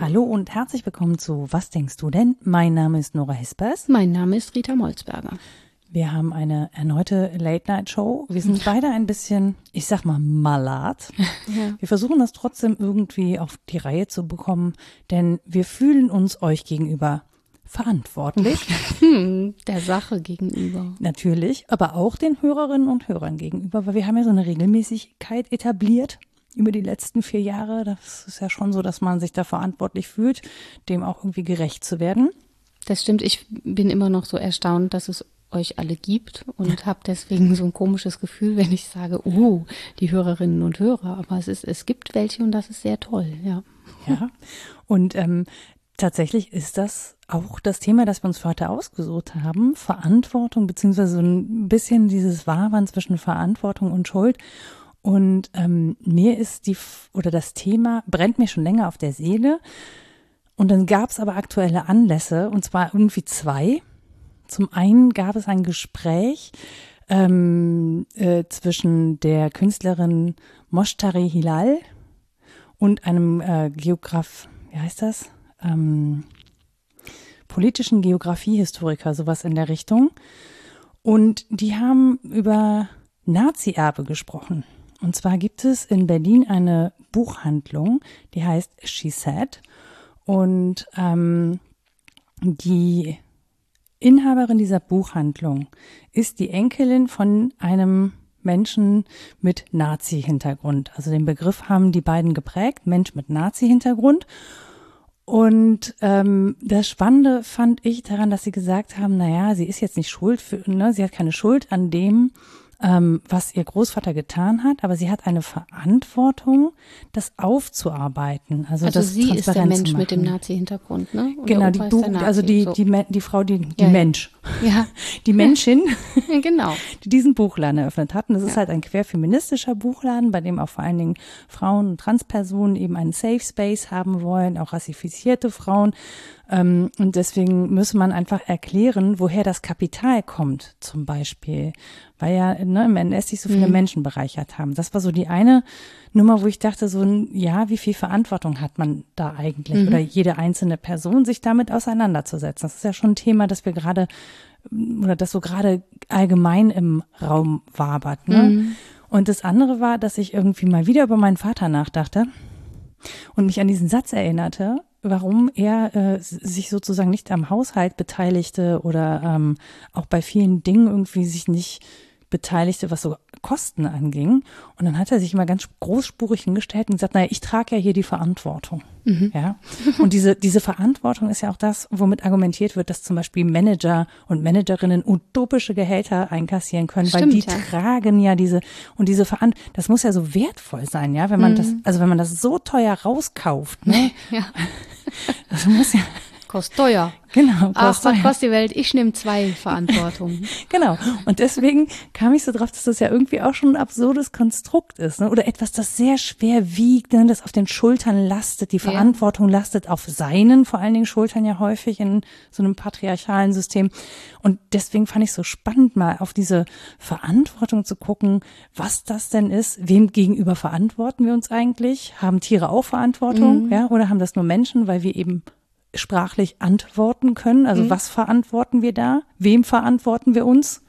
Hallo und herzlich willkommen zu Was denkst du denn? Mein Name ist Nora Hespers. Mein Name ist Rita Molzberger. Wir haben eine erneute Late-Night-Show. Wir sind beide ein bisschen, ich sag mal, malat. Ja. Wir versuchen das trotzdem irgendwie auf die Reihe zu bekommen, denn wir fühlen uns euch gegenüber verantwortlich. Hm, der Sache gegenüber. Natürlich, aber auch den Hörerinnen und Hörern gegenüber, weil wir haben ja so eine Regelmäßigkeit etabliert über die letzten vier Jahre. Das ist ja schon so, dass man sich da verantwortlich fühlt, dem auch irgendwie gerecht zu werden. Das stimmt, ich bin immer noch so erstaunt, dass es euch alle gibt und habe deswegen so ein komisches Gefühl, wenn ich sage, oh, die Hörerinnen und Hörer. Aber es ist, es gibt welche und das ist sehr toll, ja. Ja. Und ähm, tatsächlich ist das auch das Thema, das wir uns für heute ausgesucht haben. Verantwortung, beziehungsweise so ein bisschen dieses Wahwand zwischen Verantwortung und Schuld. Und ähm, mir ist die, oder das Thema brennt mir schon länger auf der Seele. Und dann gab es aber aktuelle Anlässe, und zwar irgendwie zwei. Zum einen gab es ein Gespräch ähm, äh, zwischen der Künstlerin Moshtari Hilal und einem äh, Geograf, wie heißt das? Ähm, politischen Geografiehistoriker, sowas in der Richtung. Und die haben über Nazi-Erbe gesprochen. Und zwar gibt es in Berlin eine Buchhandlung, die heißt She Said. Und ähm, die Inhaberin dieser Buchhandlung ist die Enkelin von einem Menschen mit Nazi-Hintergrund. Also den Begriff haben die beiden geprägt, Mensch mit Nazi-Hintergrund. Und ähm, das Spannende fand ich daran, dass sie gesagt haben, naja, sie ist jetzt nicht schuld, für, ne, sie hat keine Schuld an dem, ähm, was ihr Großvater getan hat, aber sie hat eine Verantwortung, das aufzuarbeiten. Also, Also das sie ist der Mensch mit dem. Nazi-Hintergrund, ne? Und Genau, die Nazi, also die, so. die, Men- die Frau, die, die Ja, ja. Mensch, Ja, die Menschin, genau. die diesen Buchladen eröffnet hat. Und das ist halt ein querfeministischer Buchladen, bei dem auch vor allen Dingen Frauen und Transpersonen eben einen Safe Space haben wollen, auch rassifizierte Frauen. Ähm, und deswegen müsse man einfach erklären, woher das Kapital kommt, zum Beispiel. Weil ja ne, im NS sich so viele Menschen bereichert haben. Das war so die eine Nummer, wo ich dachte, so, ja, wie viel Verantwortung hat man da eigentlich? Oder jede einzelne Person, sich damit auseinanderzusetzen. Das ist ja schon ein Thema, das wir gerade oder das so gerade allgemein im Raum wabert. Ne? Und das andere war, dass ich irgendwie mal wieder über meinen Vater nachdachte und mich an diesen Satz erinnerte, warum er äh, sich sozusagen nicht am Haushalt beteiligte oder ähm, auch bei vielen Dingen irgendwie sich nicht beteiligte, was so Kosten anging. Und dann hat er sich immer ganz großspurig hingestellt und gesagt, naja, ich trage ja hier die Verantwortung. Ja. Und diese, diese Verantwortung ist ja auch das, womit argumentiert wird, dass zum Beispiel Manager und Managerinnen utopische Gehälter einkassieren können, weil Stimmt, die ja. tragen ja diese, und diese Verantwortung, das muss ja so wertvoll sein, ja, wenn man das, also wenn man das so teuer rauskauft, ne, Ja, das muss ja, kostet teuer. genau, Ach, kostet was ja. kostet die Welt? Ich nehme zwei Verantwortungen. Genau. Und deswegen kam ich so drauf, dass das ja irgendwie auch schon ein absurdes Konstrukt ist. Ne? Oder etwas, das sehr schwer wiegt, ne? das auf den Schultern lastet. Die Verantwortung lastet auf seinen, vor allen Dingen Schultern ja häufig in so einem patriarchalen System. Und deswegen fand ich so spannend, mal auf diese Verantwortung zu gucken, was das denn ist. Wem gegenüber verantworten wir uns eigentlich? Haben Tiere auch Verantwortung? Ja? Oder haben das nur Menschen, weil wir eben sprachlich antworten können. Also was verantworten wir da? Wem verantworten wir uns?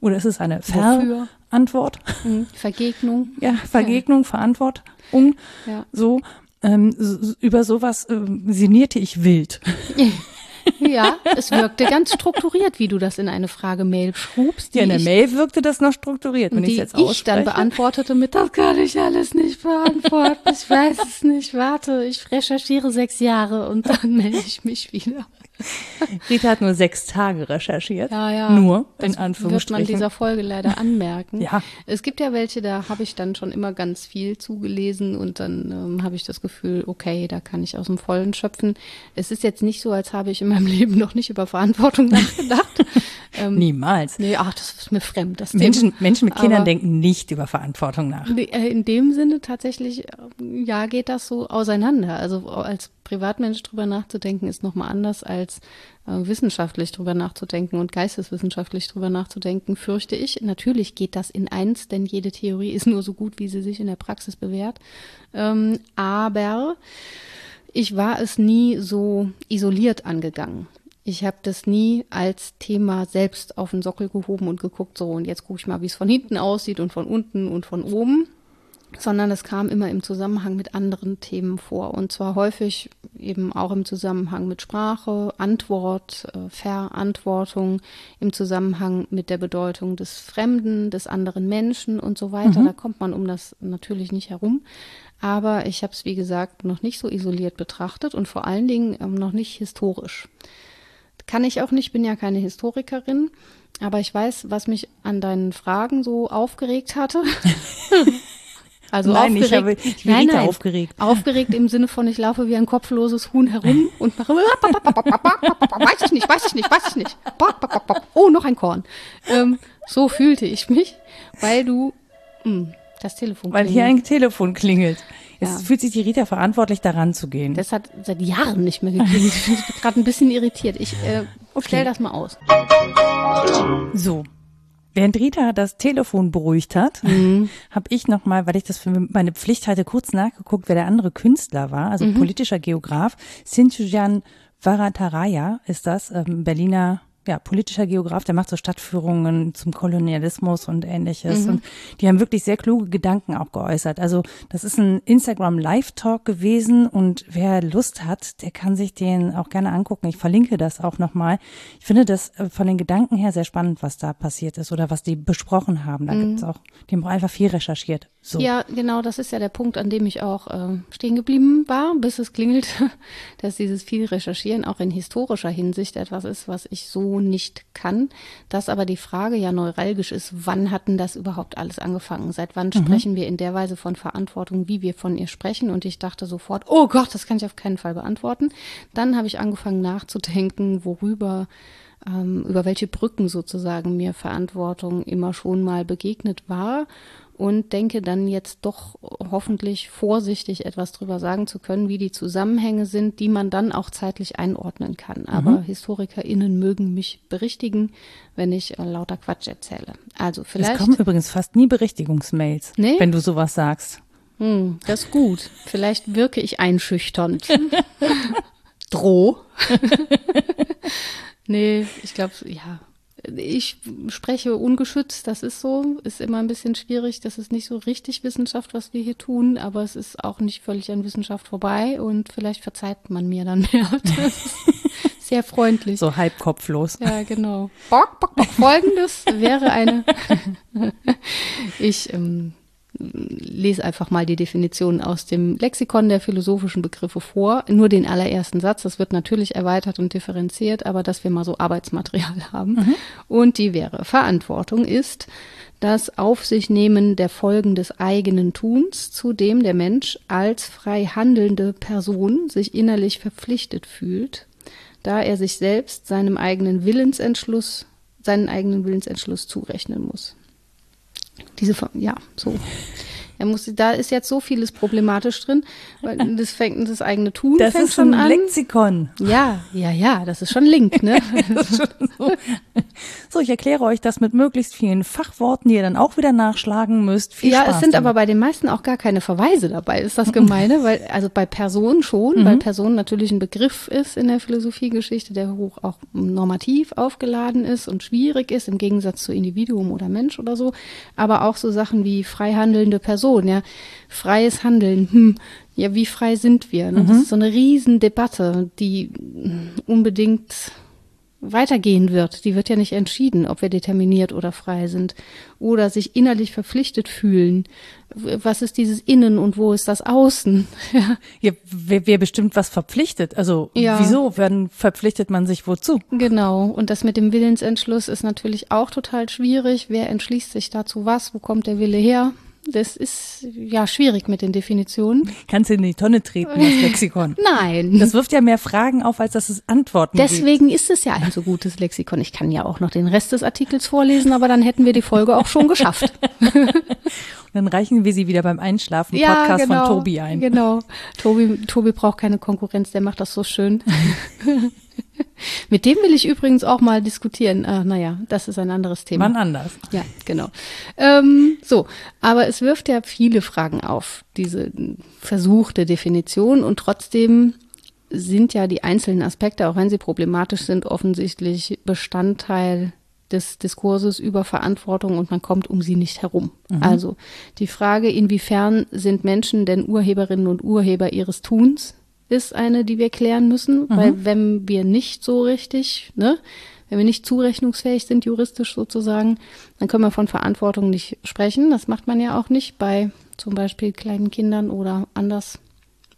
Oder ist es eine? Verantwort? Hm, Vergegnung. Ja, Vergegnung, Verantwortung. Ja. So ähm, so- über sowas ähm, sinnierte ich wild. Ja, es wirkte ganz strukturiert, wie du das in eine Frage-Mail schrubst, Ja, in der ich, Mail wirkte das noch strukturiert, wenn ich die es jetzt ich dann ausspreche. beantwortete mit, das kann ich alles nicht beantworten, ich weiß es nicht, warte, ich recherchiere sechs Jahre und dann melde ich mich wieder. Rita hat nur sechs Tage recherchiert. Ja, ja. Nur, Das in wird man Anführungsstrichen. dieser Folge leider anmerken. Ja. Es gibt ja welche, da habe ich dann schon immer ganz viel zugelesen und dann ähm, habe ich das Gefühl, okay, da kann ich aus dem Vollen schöpfen. Es ist jetzt nicht so, als habe ich in meinem Leben noch nicht über Verantwortung nachgedacht. Ähm, Niemals. Nee, ach, das ist mir fremd. Das Menschen, Menschen mit Kindern Aber denken nicht über Verantwortung nach. Äh, in dem Sinne tatsächlich, ja, geht das so auseinander. Also als Privatmensch drüber nachzudenken, ist nochmal anders als äh, wissenschaftlich drüber nachzudenken und geisteswissenschaftlich drüber nachzudenken, fürchte ich. Natürlich geht das in eins, denn jede Theorie ist nur so gut, wie sie sich in der Praxis bewährt. Ähm, aber ich war es nie so isoliert angegangen. Ich habe das nie als Thema selbst auf den Sockel gehoben und geguckt, so und jetzt gucke ich mal, wie es von hinten aussieht und von unten und von oben, sondern es kam immer im Zusammenhang mit anderen Themen vor. Und zwar häufig eben auch im Zusammenhang mit Sprache, Antwort, äh, Verantwortung, im Zusammenhang mit der Bedeutung des Fremden, des anderen Menschen und so weiter. Mhm. Da kommt man um das natürlich nicht herum. Aber ich habe es, wie gesagt, noch nicht so isoliert betrachtet und vor allen Dingen ähm, noch nicht historisch. Kann ich auch nicht, bin ja keine Historikerin. Aber ich weiß, was mich an deinen Fragen so aufgeregt hatte. Also nein, aufgeregt. ich, habe, ich bin nein, nein, aufgeregt. Aufgeregt im Sinne von, ich laufe wie ein kopfloses Huhn herum und mache, weiß ich nicht, weiß ich nicht, weiß ich nicht. Oh, noch ein Korn. Ähm, so fühlte ich mich, weil du mh, hm, das Telefon Weil hier ein Telefon klingelt. Es ja. fühlt sich die Rita verantwortlich, daran zu gehen. Das hat seit Jahren nicht mehr geklingelt. Ich bin gerade ein bisschen irritiert. Ich äh, okay. stell das mal aus. So, Während Rita das Telefon beruhigt hat, mhm. habe ich nochmal, weil ich das für meine Pflicht hatte, kurz nachgeguckt, wer der andere Künstler war, also mhm. politischer Geograf. Sintujan Varataraya ist das, ähm, Berliner ja, politischer Geograf, der macht so Stadtführungen zum Kolonialismus und ähnliches. Mhm. Und die haben wirklich sehr kluge Gedanken auch geäußert. Also das ist ein Instagram Live-Talk gewesen und wer Lust hat, der kann sich den auch gerne angucken. Ich verlinke das auch nochmal. Ich finde das äh, von den Gedanken her sehr spannend, was da passiert ist oder was die besprochen haben. Da mhm. gibt's auch, die haben auch einfach viel recherchiert. So. Ja, genau, das ist ja der Punkt, an dem ich auch äh, stehen geblieben war, bis es klingelt, dass dieses viel Recherchieren auch in historischer Hinsicht etwas ist, was ich so nicht kann. Dass aber die Frage ja neuralgisch ist, wann hatten das überhaupt alles angefangen? Seit wann mhm. sprechen wir in der Weise von Verantwortung, wie wir von ihr sprechen? Und ich dachte sofort, oh Gott, das kann ich auf keinen Fall beantworten. Dann habe ich angefangen nachzudenken, worüber ähm, über welche Brücken sozusagen mir Verantwortung immer schon mal begegnet war und denke dann jetzt doch hoffentlich vorsichtig etwas drüber sagen zu können, wie die Zusammenhänge sind, die man dann auch zeitlich einordnen kann. Aber mhm. HistorikerInnen mögen mich berichtigen, wenn ich äh, lauter Quatsch erzähle. Also vielleicht. Es kommen übrigens fast nie Berichtigungsmails, nee? wenn du sowas sagst. Hm, das ist gut. Vielleicht wirke ich einschüchternd. Droh. nee, ich glaube, ja, ich spreche ungeschützt, das ist so, ist immer ein bisschen schwierig, das ist nicht so richtig Wissenschaft, was wir hier tun, aber es ist auch nicht völlig an Wissenschaft vorbei und vielleicht verzeiht man mir dann mehr. sehr freundlich. So halb kopflos. Ja, genau. Bock, bock, bock. Folgendes wäre eine. ich ähm, lese einfach mal die Definition aus dem Lexikon der philosophischen Begriffe vor. Nur den allerersten Satz. Das wird natürlich erweitert und differenziert, aber dass wir mal so Arbeitsmaterial haben. Mhm. Und die wäre, Verantwortung ist das Auf sich nehmen der Folgen des eigenen Tuns, zu dem der Mensch als frei handelnde Person sich innerlich verpflichtet fühlt, da er sich selbst seinem eigenen Willensentschluss, seinen eigenen Willensentschluss zurechnen muss. Diese, ja, so. Er muss, da ist jetzt so vieles problematisch drin, weil das fängt das eigene Tun das fängt ist schon an. Lexikon. Ja, ja, ja, das ist schon Link, ne? so. so. ich erkläre euch das mit möglichst vielen Fachworten, die ihr dann auch wieder nachschlagen müsst. Viel ja, Spaß es sind damit. aber bei den meisten auch gar keine Verweise dabei. Ist das gemeine? weil also bei Person schon, mhm. weil Person natürlich ein Begriff ist in der Philosophiegeschichte, der hoch auch normativ aufgeladen ist und schwierig ist im Gegensatz zu Individuum oder Mensch oder so. Aber auch so Sachen wie frei handelnde Person Person, ja. Freies Handeln, hm, ja, wie frei sind wir? Ne? Mhm. Das ist so eine Riesendebatte, die unbedingt weitergehen wird. Die wird ja nicht entschieden, ob wir determiniert oder frei sind. Oder sich innerlich verpflichtet fühlen. Was ist dieses Innen und wo ist das Außen? Ja, ja wer, wer bestimmt was verpflichtet? Also ja. wieso werden verpflichtet man sich wozu? Genau. Und das mit dem Willensentschluss ist natürlich auch total schwierig. Wer entschließt sich dazu was? Wo kommt der Wille her? Das ist ja schwierig mit den Definitionen. Kannst du in die Tonne treten, das Lexikon? Nein. Das wirft ja mehr Fragen auf, als dass es Antworten Deswegen gibt. ist es ja ein so gutes Lexikon. Ich kann ja auch noch den Rest des Artikels vorlesen, aber dann hätten wir die Folge auch schon geschafft. Und dann reichen wir sie wieder beim Einschlafen Podcast genau, von Tobi ein. Genau. Tobi, Tobi braucht keine Konkurrenz, der macht das so schön. Mit dem will ich übrigens auch mal diskutieren. Äh, naja, das ist ein anderes Thema. Wann anders. Ja, genau. Ähm, so, aber es wirft ja viele Fragen auf, diese versuchte Definition und trotzdem sind ja die einzelnen Aspekte, auch wenn sie problematisch sind, offensichtlich Bestandteil des Diskurses über Verantwortung und man kommt um sie nicht herum. Mhm. Also die Frage, inwiefern sind Menschen denn Urheberinnen und Urheber ihres Tuns, ist eine, die wir klären müssen, mhm. weil wenn wir nicht so richtig, ne, wenn wir nicht zurechnungsfähig sind, juristisch sozusagen, dann können wir von Verantwortung nicht sprechen. Das macht man ja auch nicht bei zum Beispiel kleinen Kindern oder anders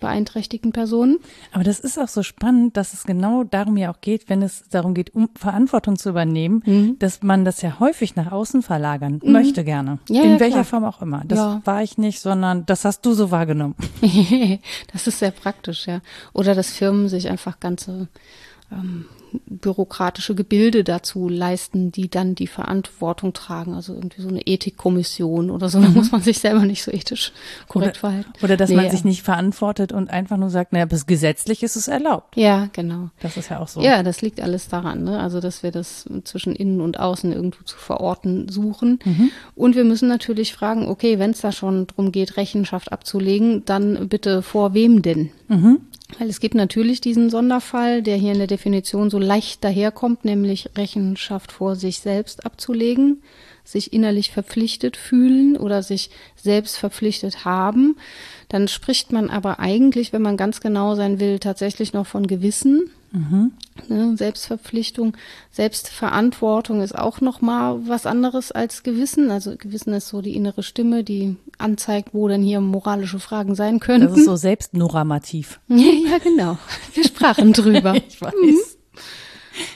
beeinträchtigten Personen. Aber das ist auch so spannend, dass es genau darum ja auch geht, wenn es darum geht, um Verantwortung zu übernehmen, mhm. dass man das ja häufig nach außen verlagern mhm. möchte gerne. Ja, In ja, welcher klar. Form auch immer. Das ja. war ich nicht, sondern das hast du so wahrgenommen. das ist sehr praktisch, ja. Oder dass Firmen sich einfach ganze ähm, bürokratische Gebilde dazu leisten, die dann die Verantwortung tragen. Also irgendwie so eine Ethikkommission oder so. Da mhm. muss man sich selber nicht so ethisch korrekt oder, verhalten. Oder dass nee, man sich nicht verantwortet und einfach nur sagt, naja, bis gesetzlich ist es erlaubt. Ja, genau. Das ist ja auch so. Ja, das liegt alles daran. Ne? Also, dass wir das zwischen innen und außen irgendwo zu verorten suchen. Mhm. Und wir müssen natürlich fragen, okay, wenn es da schon darum geht, Rechenschaft abzulegen, dann bitte vor wem denn? Mhm. Weil es gibt natürlich diesen Sonderfall, der hier in der Definition so leicht daherkommt, nämlich Rechenschaft vor sich selbst abzulegen, sich innerlich verpflichtet fühlen oder sich selbst verpflichtet haben. Dann spricht man aber eigentlich, wenn man ganz genau sein will, tatsächlich noch von Gewissen. Mhm. Ne, Selbstverpflichtung, Selbstverantwortung ist auch noch mal was anderes als Gewissen. Also Gewissen ist so die innere Stimme, die anzeigt, wo denn hier moralische Fragen sein könnten. Das ist so selbstnormativ. ja, genau. Wir sprachen drüber. ich weiß. Mhm.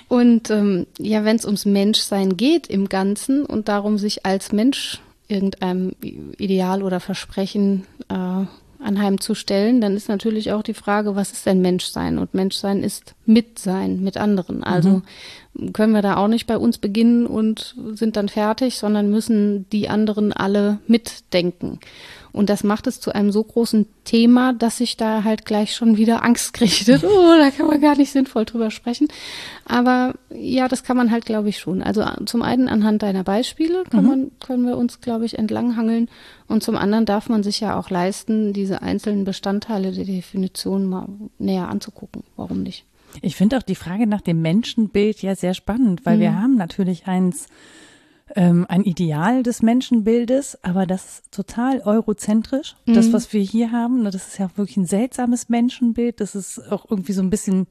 Und ähm, ja, wenn es ums Menschsein geht im Ganzen und darum, sich als Mensch irgendeinem Ideal oder Versprechen äh, anheimzustellen, dann ist natürlich auch die Frage, was ist denn Menschsein? Und Menschsein ist Mitsein mit anderen. Also mhm. können wir da auch nicht bei uns beginnen und sind dann fertig, sondern müssen die anderen alle mitdenken. Und das macht es zu einem so großen Thema, dass ich da halt gleich schon wieder Angst kriege. Oh, da kann man gar nicht sinnvoll drüber sprechen. Aber ja, das kann man halt, glaube ich, schon. Also zum einen anhand deiner Beispiele kann mhm. man, können wir uns, glaube ich, entlanghangeln. Und zum anderen darf man sich ja auch leisten, diese einzelnen Bestandteile der Definition mal näher anzugucken. Warum nicht? Ich finde auch die Frage nach dem Menschenbild ja sehr spannend, weil mhm. wir haben natürlich eins, ähm, ein Ideal des Menschenbildes, aber das ist total eurozentrisch. Mhm. Das, was wir hier haben, ne, das ist ja wirklich ein seltsames Menschenbild. Das ist auch irgendwie so ein bisschen.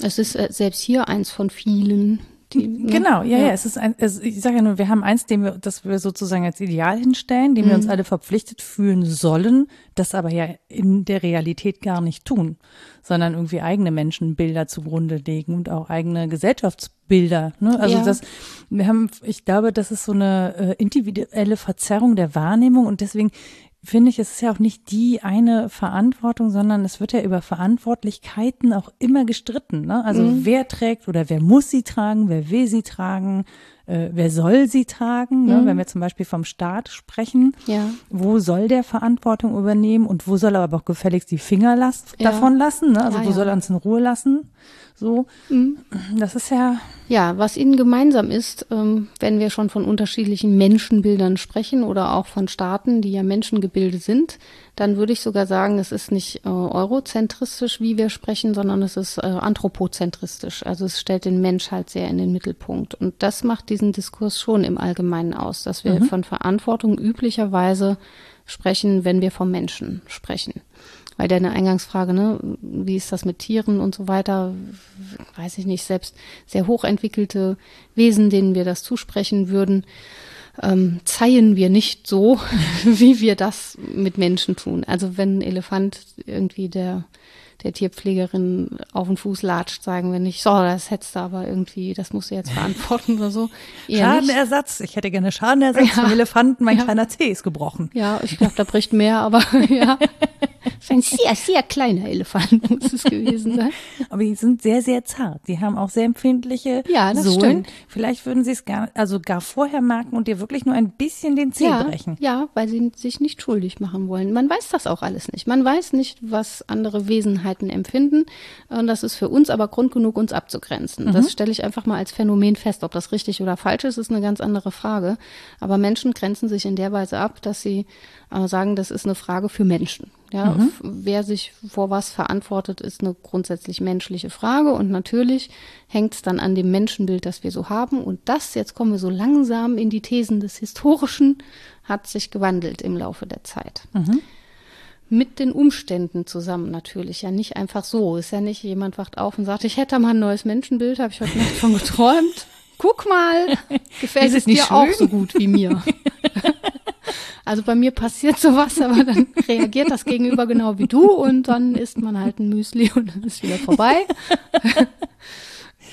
Es ist äh, selbst hier eins von vielen. Die, ne? Genau, ja, ja, ja, Es ist ein, es, ich sage ja nur, wir haben eins, dem wir, das wir sozusagen als Ideal hinstellen, dem mhm. wir uns alle verpflichtet fühlen sollen, das aber ja in der Realität gar nicht tun, sondern irgendwie eigene Menschenbilder zugrunde legen und auch eigene Gesellschaftsbilder. Ne? Also ja. das, wir haben, ich glaube, das ist so eine äh, individuelle Verzerrung der Wahrnehmung und deswegen finde ich, es ist ja auch nicht die eine Verantwortung, sondern es wird ja über Verantwortlichkeiten auch immer gestritten. Ne? Also mhm. wer trägt oder wer muss sie tragen, wer will sie tragen, äh, wer soll sie tragen, ne? mhm. wenn wir zum Beispiel vom Staat sprechen, ja. wo soll der Verantwortung übernehmen und wo soll er aber auch gefälligst die Finger las ja. davon lassen, ne? also ja, wo soll er uns in Ruhe lassen, so, mhm. das ist ja. Ja, was ihnen gemeinsam ist, ähm, wenn wir schon von unterschiedlichen Menschenbildern sprechen oder auch von Staaten, die ja Menschengebilde sind, dann würde ich sogar sagen, es ist nicht äh, eurozentristisch, wie wir sprechen, sondern es ist äh, anthropozentristisch. Also es stellt den Mensch halt sehr in den Mittelpunkt. Und das macht diesen Diskurs schon im Allgemeinen aus, dass wir mhm. von Verantwortung üblicherweise sprechen, wenn wir vom Menschen sprechen. Weil deine Eingangsfrage, ne, wie ist das mit Tieren und so weiter, weiß ich nicht, selbst sehr hochentwickelte Wesen, denen wir das zusprechen würden, ähm, zeihen wir nicht so, wie wir das mit Menschen tun. Also wenn ein Elefant irgendwie der der Tierpflegerin auf den Fuß latscht, sagen wir nicht, so, das hättest du aber irgendwie, das musst du jetzt verantworten oder so. Eher Schadenersatz, nicht. ich hätte gerne Schadenersatz ja. vom Elefanten, mein ja. kleiner Zeh ist gebrochen. Ja, ich glaube, da bricht mehr, aber ja. Ein sehr, sehr kleiner Elefant muss es gewesen sein. Aber die sind sehr, sehr zart. Die haben auch sehr empfindliche ja, das Sohlen. Stimmt. Vielleicht würden sie es gar, also gar vorher merken und dir wirklich nur ein bisschen den Zeh ja, brechen. Ja, weil sie sich nicht schuldig machen wollen. Man weiß das auch alles nicht. Man weiß nicht, was andere Wesenheiten empfinden. Und das ist für uns aber Grund genug, uns abzugrenzen. Mhm. Das stelle ich einfach mal als Phänomen fest. Ob das richtig oder falsch ist, ist eine ganz andere Frage. Aber Menschen grenzen sich in der Weise ab, dass sie äh, sagen, das ist eine Frage für Menschen. Ja, mhm. wer sich vor was verantwortet, ist eine grundsätzlich menschliche Frage und natürlich hängt es dann an dem Menschenbild, das wir so haben. Und das, jetzt kommen wir so langsam in die Thesen des Historischen, hat sich gewandelt im Laufe der Zeit. Mhm. Mit den Umständen zusammen natürlich, ja nicht einfach so. Ist ja nicht, jemand wacht auf und sagt, ich hätte mal ein neues Menschenbild, habe ich heute Nacht von geträumt. Guck mal, gefällt es dir schön? auch so gut wie mir. Also bei mir passiert sowas, aber dann reagiert das Gegenüber genau wie du und dann isst man halt ein Müsli und dann ist wieder vorbei.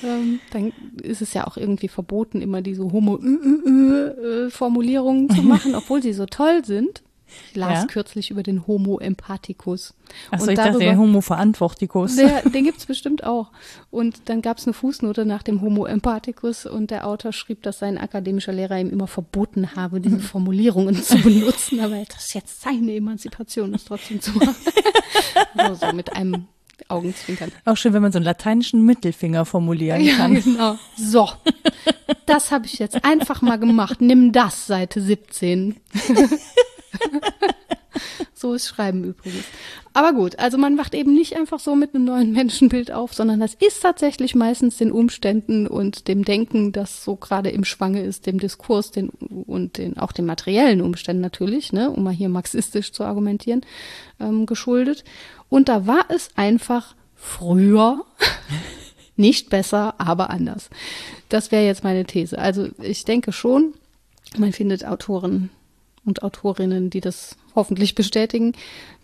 ähm, dann ist es ja auch irgendwie verboten, immer diese Homo-Formulierungen zu machen, obwohl sie so toll sind. Ich las ja. kürzlich über den Homo empathicus. Achso, ich darüber, dachte, den Homo verantworticus. Der, den gibt's bestimmt auch. Und dann gab's eine Fußnote nach dem Homo empathicus und der Autor schrieb, dass sein akademischer Lehrer ihm immer verboten habe, diese Formulierungen zu benutzen, aber das jetzt seine Emanzipation ist trotzdem zu machen. so, so mit einem Augenzwinkern. Auch schön, wenn man so einen lateinischen Mittelfinger formulieren kann. Ja, genau. So, das habe ich jetzt einfach mal gemacht. Nimm das, Seite 17. so ist Schreiben übrigens. Aber gut, also man wacht eben nicht einfach so mit einem neuen Menschenbild auf, sondern das ist tatsächlich meistens den Umständen und dem Denken, das so gerade im Schwange ist, dem Diskurs den, und den, auch den materiellen Umständen natürlich, ne, um mal hier marxistisch zu argumentieren, ähm, geschuldet. Und da war es einfach früher nicht besser, aber anders. Das wäre jetzt meine These. Also ich denke schon, man findet Autoren und Autorinnen, die das hoffentlich bestätigen,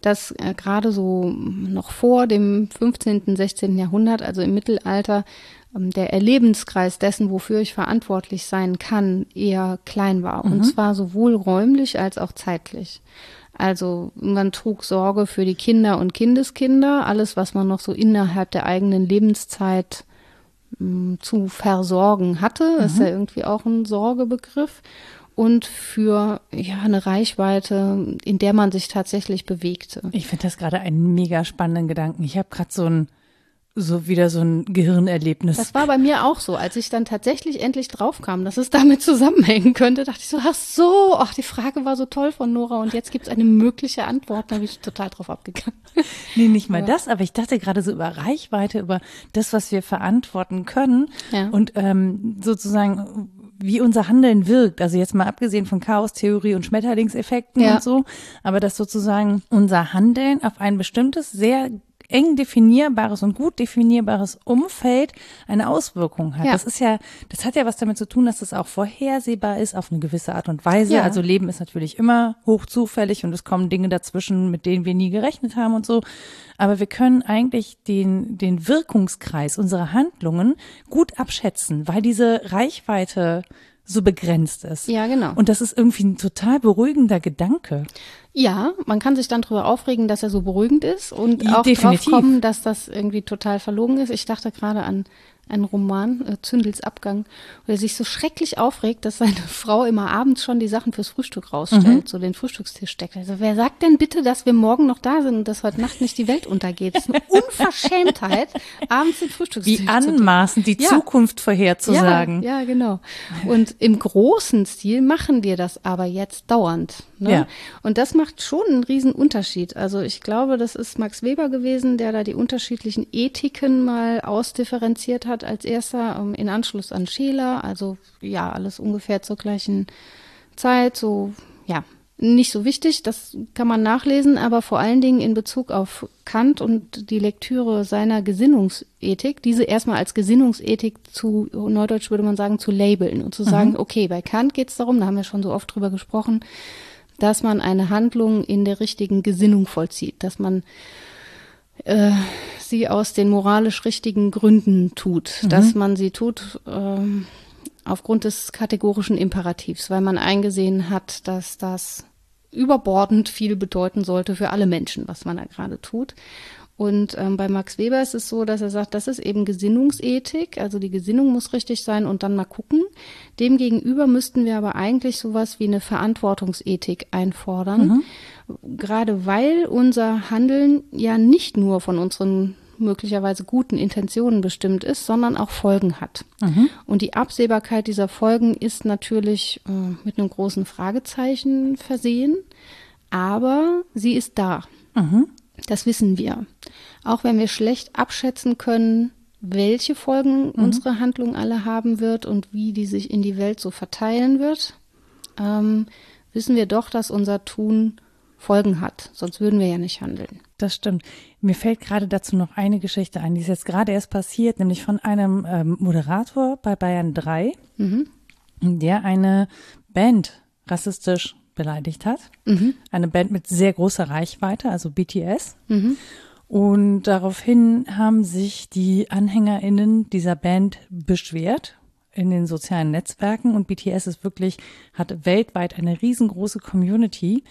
dass äh, gerade so noch vor dem 15., 16. Jahrhundert, also im Mittelalter, ähm, der Erlebenskreis dessen, wofür ich verantwortlich sein kann, eher klein war. Mhm. Und zwar sowohl räumlich als auch zeitlich. Also man trug Sorge für die Kinder und Kindeskinder, alles, was man noch so innerhalb der eigenen Lebenszeit mh, mm, zu versorgen hatte, mhm. ist ja irgendwie auch ein Sorgebegriff und für ja eine Reichweite, in der man sich tatsächlich bewegte. Ich finde das gerade einen mega spannenden Gedanken. Ich habe gerade so ein so wieder so ein Gehirnerlebnis. Das war bei mir auch so, als ich dann tatsächlich endlich draufkam, dass es damit zusammenhängen könnte, dachte ich so, ach so, ach die Frage war so toll von Nora und jetzt gibt es eine mögliche Antwort, da bin ich total drauf abgegangen. Nee, nicht mal ja. das, aber ich dachte gerade so über Reichweite, über das, was wir verantworten können ja. und ähm, sozusagen wie unser Handeln wirkt. Also jetzt mal abgesehen von Chaostheorie und Schmetterlingseffekten ja. und so, aber dass sozusagen unser Handeln auf ein bestimmtes, sehr eng definierbares und gut definierbares Umfeld eine Auswirkung hat. Ja. Das ist ja, das hat ja was damit zu tun, dass es auch vorhersehbar ist auf eine gewisse Art und Weise. Ja. Also Leben ist natürlich immer hoch zufällig und es kommen Dinge dazwischen, mit denen wir nie gerechnet haben und so. Aber wir können eigentlich den, den Wirkungskreis unserer Handlungen gut abschätzen, weil diese Reichweite so begrenzt ist. Ja, genau. Und das ist irgendwie ein total beruhigender Gedanke. Ja, man kann sich dann darüber aufregen, dass er so beruhigend ist und auch Definitiv. drauf kommen, dass das irgendwie total verlogen ist. Ich dachte gerade an einen Roman, äh, Zündels Abgang, wo er sich so schrecklich aufregt, dass seine Frau immer abends schon die Sachen fürs Frühstück rausstellt, mhm. so den Frühstückstisch steckt. Also wer sagt denn bitte, dass wir morgen noch da sind und dass heute Nacht nicht die Welt untergeht? Das ist eine Unverschämtheit, abends den Frühstückstisch Wie anmaßend, die ja. Zukunft vorherzusagen. Ja, ja, genau. Und im großen Stil machen wir das aber jetzt dauernd. Ne? Ja. Und das macht schon einen riesen Unterschied. Also ich glaube, das ist Max Weber gewesen, der da die unterschiedlichen Ethiken mal ausdifferenziert hat als erster ähm, in Anschluss an Scheler. Also ja, alles ungefähr zur gleichen Zeit, so ja, nicht so wichtig, das kann man nachlesen, aber vor allen Dingen in Bezug auf Kant und die Lektüre seiner Gesinnungsethik, diese erstmal als Gesinnungsethik zu, neudeutsch würde man sagen, zu labeln und zu sagen, mhm. okay, bei Kant geht es darum, da haben wir schon so oft drüber gesprochen, dass man eine Handlung in der richtigen Gesinnung vollzieht, dass man äh, sie aus den moralisch richtigen Gründen tut, mhm. dass man sie tut äh, aufgrund des kategorischen Imperativs, weil man eingesehen hat, dass das überbordend viel bedeuten sollte für alle Menschen, was man da gerade tut. Und ähm, bei Max Weber ist es so, dass er sagt, das ist eben Gesinnungsethik, also die Gesinnung muss richtig sein und dann mal gucken. Demgegenüber müssten wir aber eigentlich sowas wie eine Verantwortungsethik einfordern, mhm. gerade weil unser Handeln ja nicht nur von unseren möglicherweise guten Intentionen bestimmt ist, sondern auch Folgen hat. Mhm. Und die Absehbarkeit dieser Folgen ist natürlich äh, mit einem großen Fragezeichen versehen, aber sie ist da. Mhm. Das wissen wir. Auch wenn wir schlecht abschätzen können, welche Folgen mhm. unsere Handlung alle haben wird und wie die sich in die Welt so verteilen wird, ähm, wissen wir doch, dass unser Tun Folgen hat. Sonst würden wir ja nicht handeln. Das stimmt. Mir fällt gerade dazu noch eine Geschichte ein, die ist jetzt gerade erst passiert, nämlich von einem ähm, Moderator bei Bayern 3, mhm. der eine Band rassistisch beleidigt hat. Mhm. Eine Band mit sehr großer Reichweite, also BTS. Mhm. Und daraufhin haben sich die AnhängerInnen dieser Band beschwert in den sozialen Netzwerken und BTS ist wirklich, hat weltweit eine riesengroße Community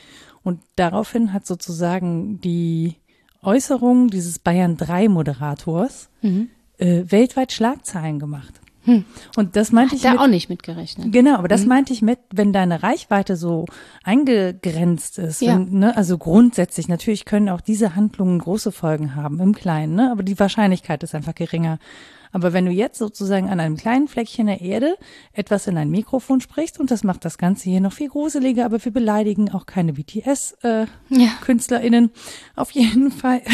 und daraufhin hat sozusagen die Äußerung dieses Bayern 3 Moderators mhm. äh, weltweit Schlagzeilen gemacht. Hm. Und das meinte Hat ich. Da auch nicht mitgerechnet. Genau, aber das mhm. meinte ich mit, wenn deine Reichweite so eingegrenzt ist. Ja. Wenn, ne, also grundsätzlich, natürlich können auch diese Handlungen große Folgen haben im Kleinen, ne, aber die Wahrscheinlichkeit ist einfach geringer. Aber wenn du jetzt sozusagen an einem kleinen Fleckchen der Erde etwas in ein Mikrofon sprichst und das macht das Ganze hier noch viel gruseliger, aber wir beleidigen auch keine BTS-KünstlerInnen. Äh, ja. Auf jeden Fall.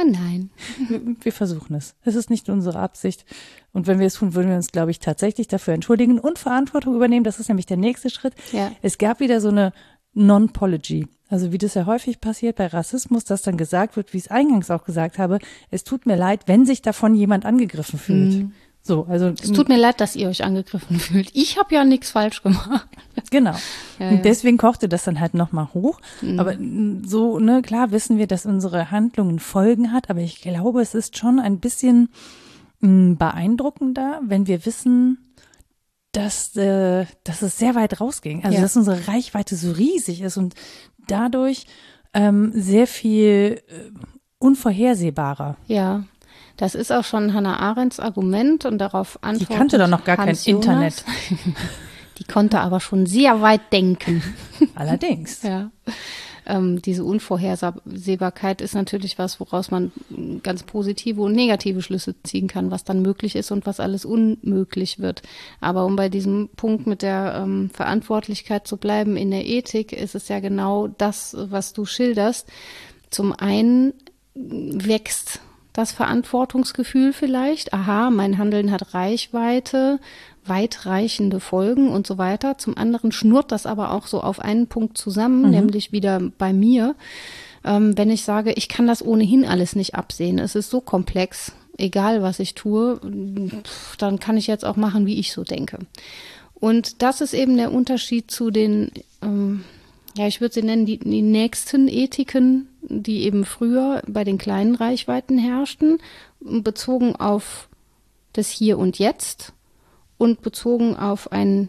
Oh nein. Wir, wir, versuchen es. Es ist nicht unsere Absicht. Und wenn wir es tun, würden wir uns, glaube ich, tatsächlich dafür entschuldigen und Verantwortung übernehmen. Das ist nämlich der nächste Schritt. Ja. Es gab wieder so eine Non-Pology. Also wie das ja häufig passiert bei Rassismus, dass dann gesagt wird, wie ich es eingangs auch gesagt habe, es tut mir leid, wenn sich davon jemand angegriffen fühlt. Mhm. So, also es tut mir leid, dass ihr euch angegriffen fühlt. Ich habe ja nichts falsch gemacht. Genau. Ja, und deswegen kochte das dann halt nochmal hoch. Mhm. Aber so, ne, klar wissen wir, dass unsere Handlungen Folgen hat, aber ich glaube, es ist schon ein bisschen mh, beeindruckender, wenn wir wissen, dass, äh, dass es sehr weit rausging. Also ja. dass unsere Reichweite so riesig ist und dadurch ähm, sehr viel äh, unvorhersehbarer. Ja. Das ist auch schon Hannah Arendts Argument und darauf antwortet Die kannte doch noch gar Hans kein Internet. Die konnte aber schon sehr weit denken. Allerdings. ja ähm, diese Unvorhersehbarkeit ist natürlich was, woraus man ganz positive und negative Schlüsse ziehen kann, was dann möglich ist und was alles unmöglich wird. Aber um bei diesem Punkt mit der ähm, Verantwortlichkeit zu bleiben in der Ethik, ist es ja genau das, was du schilderst. Zum einen wächst das Verantwortungsgefühl vielleicht. Aha, mein Handeln hat Reichweite weitreichende Folgen und so weiter. Zum anderen schnurrt das aber auch so auf einen Punkt zusammen, mhm. nämlich wieder bei mir. Ähm, wenn ich sage, ich kann das ohnehin alles nicht absehen, es ist so komplex, egal was ich tue, dann kann ich jetzt auch machen, wie ich so denke. Und das ist eben der Unterschied zu den, ähm, ja, ich würde sie nennen, die, die nächsten Ethiken, die eben früher bei den kleinen Reichweiten herrschten, bezogen auf das Hier und Jetzt und bezogen auf ein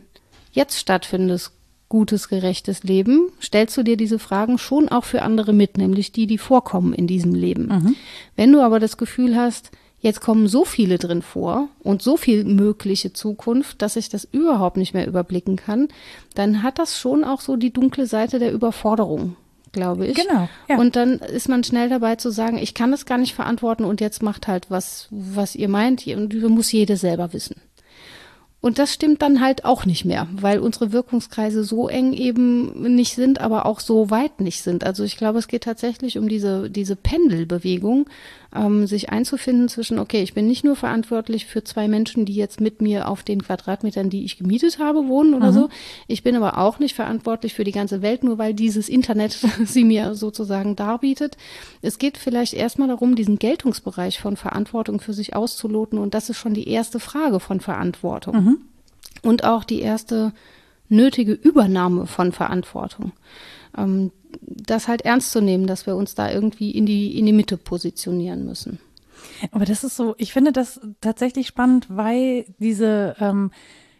jetzt stattfindendes gutes, gerechtes Leben, stellst du dir diese Fragen schon auch für andere mit, nämlich die, die vorkommen in diesem Leben. Mhm. Wenn du aber das Gefühl hast, jetzt kommen so viele drin vor und so viel mögliche Zukunft, dass ich das überhaupt nicht mehr überblicken kann, dann hat das schon auch so die dunkle Seite der Überforderung, glaube ich. Genau. Ja. Und dann ist man schnell dabei zu sagen, ich kann das gar nicht verantworten und jetzt macht halt was, was ihr meint und muss jede selber wissen. Und das stimmt dann halt auch nicht mehr, weil unsere Wirkungskreise so eng eben nicht sind, aber auch so weit nicht sind. Also ich glaube, es geht tatsächlich um diese, diese Pendelbewegung, ähm, sich einzufinden zwischen, okay, ich bin nicht nur verantwortlich für zwei Menschen, die jetzt mit mir auf den Quadratmetern, die ich gemietet habe, wohnen oder mhm. so. Ich bin aber auch nicht verantwortlich für die ganze Welt, nur weil dieses Internet sie mir sozusagen darbietet. Es geht vielleicht erstmal darum, diesen Geltungsbereich von Verantwortung für sich auszuloten. Und das ist schon die erste Frage von Verantwortung. Mhm und auch die erste nötige Übernahme von Verantwortung. Ähm, das halt ernst zu nehmen, dass wir uns da irgendwie in die, in die Mitte positionieren müssen. Aber das ist so, ich finde das tatsächlich spannend, weil diese ähm,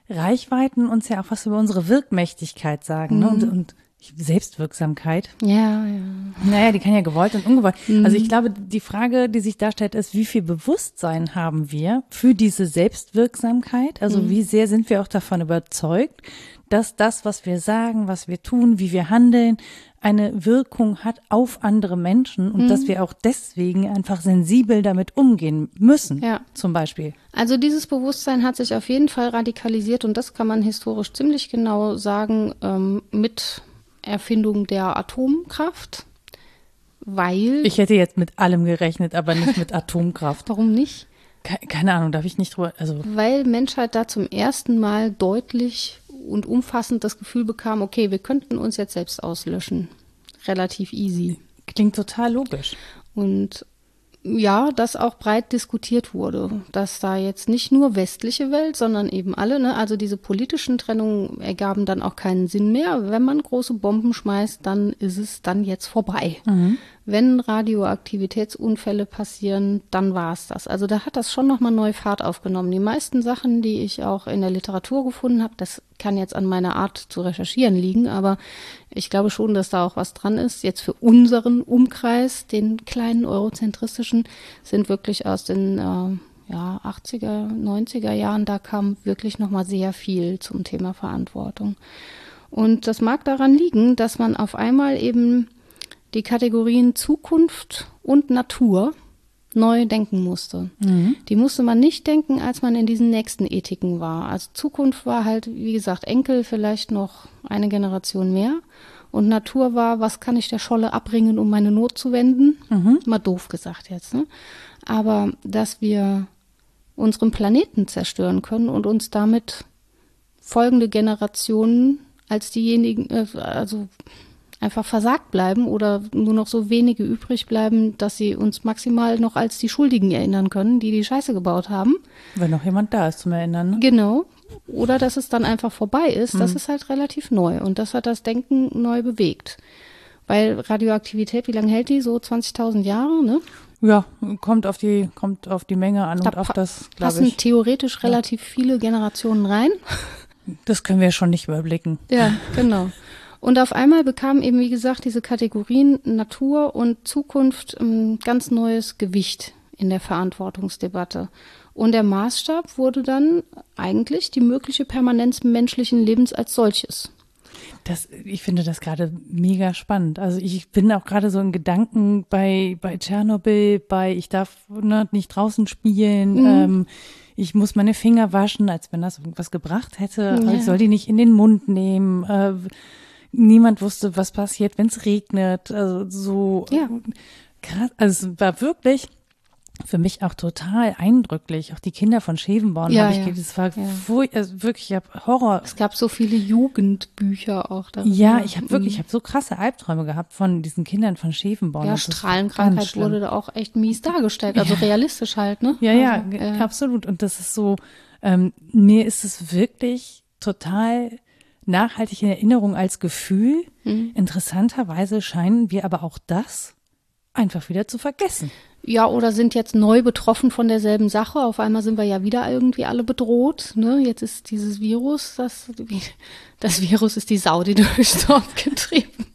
Reichweiten uns ja auch was über unsere Wirkmächtigkeit sagen. Mhm. Ne? Und, mhm. und Selbstwirksamkeit. Ja, ja. Naja, die kann ja gewollt und ungewollt. Mhm. Also ich glaube, die Frage, die sich darstellt, ist, wie viel Bewusstsein haben wir für diese Selbstwirksamkeit? Also mhm. wie sehr sind wir auch davon überzeugt, dass das, was wir sagen, was wir tun, wie wir handeln, eine Wirkung hat auf andere Menschen und mhm. dass wir auch deswegen einfach sensibel damit umgehen müssen, ja. zum Beispiel. Also dieses Bewusstsein hat sich auf jeden Fall radikalisiert und das kann man historisch ziemlich genau sagen ähm, mit Erfindung der Atomkraft, weil. Ich hätte jetzt mit allem gerechnet, aber nicht mit Atomkraft. Warum nicht? Keine Ahnung, darf ich nicht drüber. Also. Weil Menschheit da zum ersten Mal deutlich und umfassend das Gefühl bekam, okay, wir könnten uns jetzt selbst auslöschen. Relativ easy. Klingt total logisch. Und ja, das auch breit diskutiert wurde, dass da jetzt nicht nur westliche Welt, sondern eben alle, ne, also diese politischen Trennungen ergaben dann auch keinen Sinn mehr. Wenn man große Bomben schmeißt, dann ist es dann jetzt vorbei. Mhm wenn Radioaktivitätsunfälle passieren, dann war es das. Also da hat das schon nochmal neue Fahrt aufgenommen. Die meisten Sachen, die ich auch in der Literatur gefunden habe, das kann jetzt an meiner Art zu recherchieren liegen, aber ich glaube schon, dass da auch was dran ist. Jetzt für unseren Umkreis, den kleinen eurozentristischen, sind wirklich aus den äh, ja, 80er, 90er Jahren, da kam wirklich nochmal sehr viel zum Thema Verantwortung. Und das mag daran liegen, dass man auf einmal eben die Kategorien Zukunft und Natur neu denken musste. Mhm. Die musste man nicht denken, als man in diesen nächsten Ethiken war. Also Zukunft war halt, wie gesagt, Enkel vielleicht noch eine Generation mehr. Und Natur war, was kann ich der Scholle abbringen, um meine Not zu wenden? Mhm. Mal doof gesagt jetzt. Ne? Aber dass wir unseren Planeten zerstören können und uns damit folgende Generationen als diejenigen, äh, also einfach versagt bleiben oder nur noch so wenige übrig bleiben, dass sie uns maximal noch als die Schuldigen erinnern können, die die Scheiße gebaut haben. Wenn noch jemand da ist zum Erinnern. Ne? Genau. Oder dass es dann einfach vorbei ist, mhm. das ist halt relativ neu und das hat das Denken neu bewegt. Weil Radioaktivität, wie lange hält die? So 20.000 Jahre, ne? Ja, kommt auf die, kommt auf die Menge an da und auf das, passen ich. theoretisch relativ ja. viele Generationen rein. Das können wir schon nicht überblicken. Ja, genau. Und auf einmal bekamen eben, wie gesagt, diese Kategorien Natur und Zukunft ein ähm, ganz neues Gewicht in der Verantwortungsdebatte. Und der Maßstab wurde dann eigentlich die mögliche Permanenz menschlichen Lebens als solches. Das, ich finde das gerade mega spannend. Also ich bin auch gerade so in Gedanken bei, bei Tschernobyl, bei ich darf ne, nicht draußen spielen, mhm. ähm, ich muss meine Finger waschen, als wenn das irgendwas gebracht hätte. Ja. Ich soll die nicht in den Mund nehmen. Äh, niemand wusste, was passiert, wenn es regnet. Also so ja. krass. Also es war wirklich für mich auch total eindrücklich. Auch die Kinder von Schevenborn ja, habe ich ja. Es war ja. also wirklich, ich habe Horror. Es gab so viele Jugendbücher auch darüber. Ja, ich habe wirklich, ich habe so krasse Albträume gehabt von diesen Kindern von Schevenborn. Ja, Strahlenkrankheit wurde da auch echt mies dargestellt. Also realistisch halt, ne? Ja, ja, also, äh, absolut. Und das ist so, ähm, mir ist es wirklich total nachhaltig in Erinnerung als Gefühl. Mhm. Interessanterweise scheinen wir aber auch das einfach wieder zu vergessen. Ja, oder sind jetzt neu betroffen von derselben Sache. Auf einmal sind wir ja wieder irgendwie alle bedroht. Ne? Jetzt ist dieses Virus, das, das Virus ist die Sau, die durchs Dorf getrieben.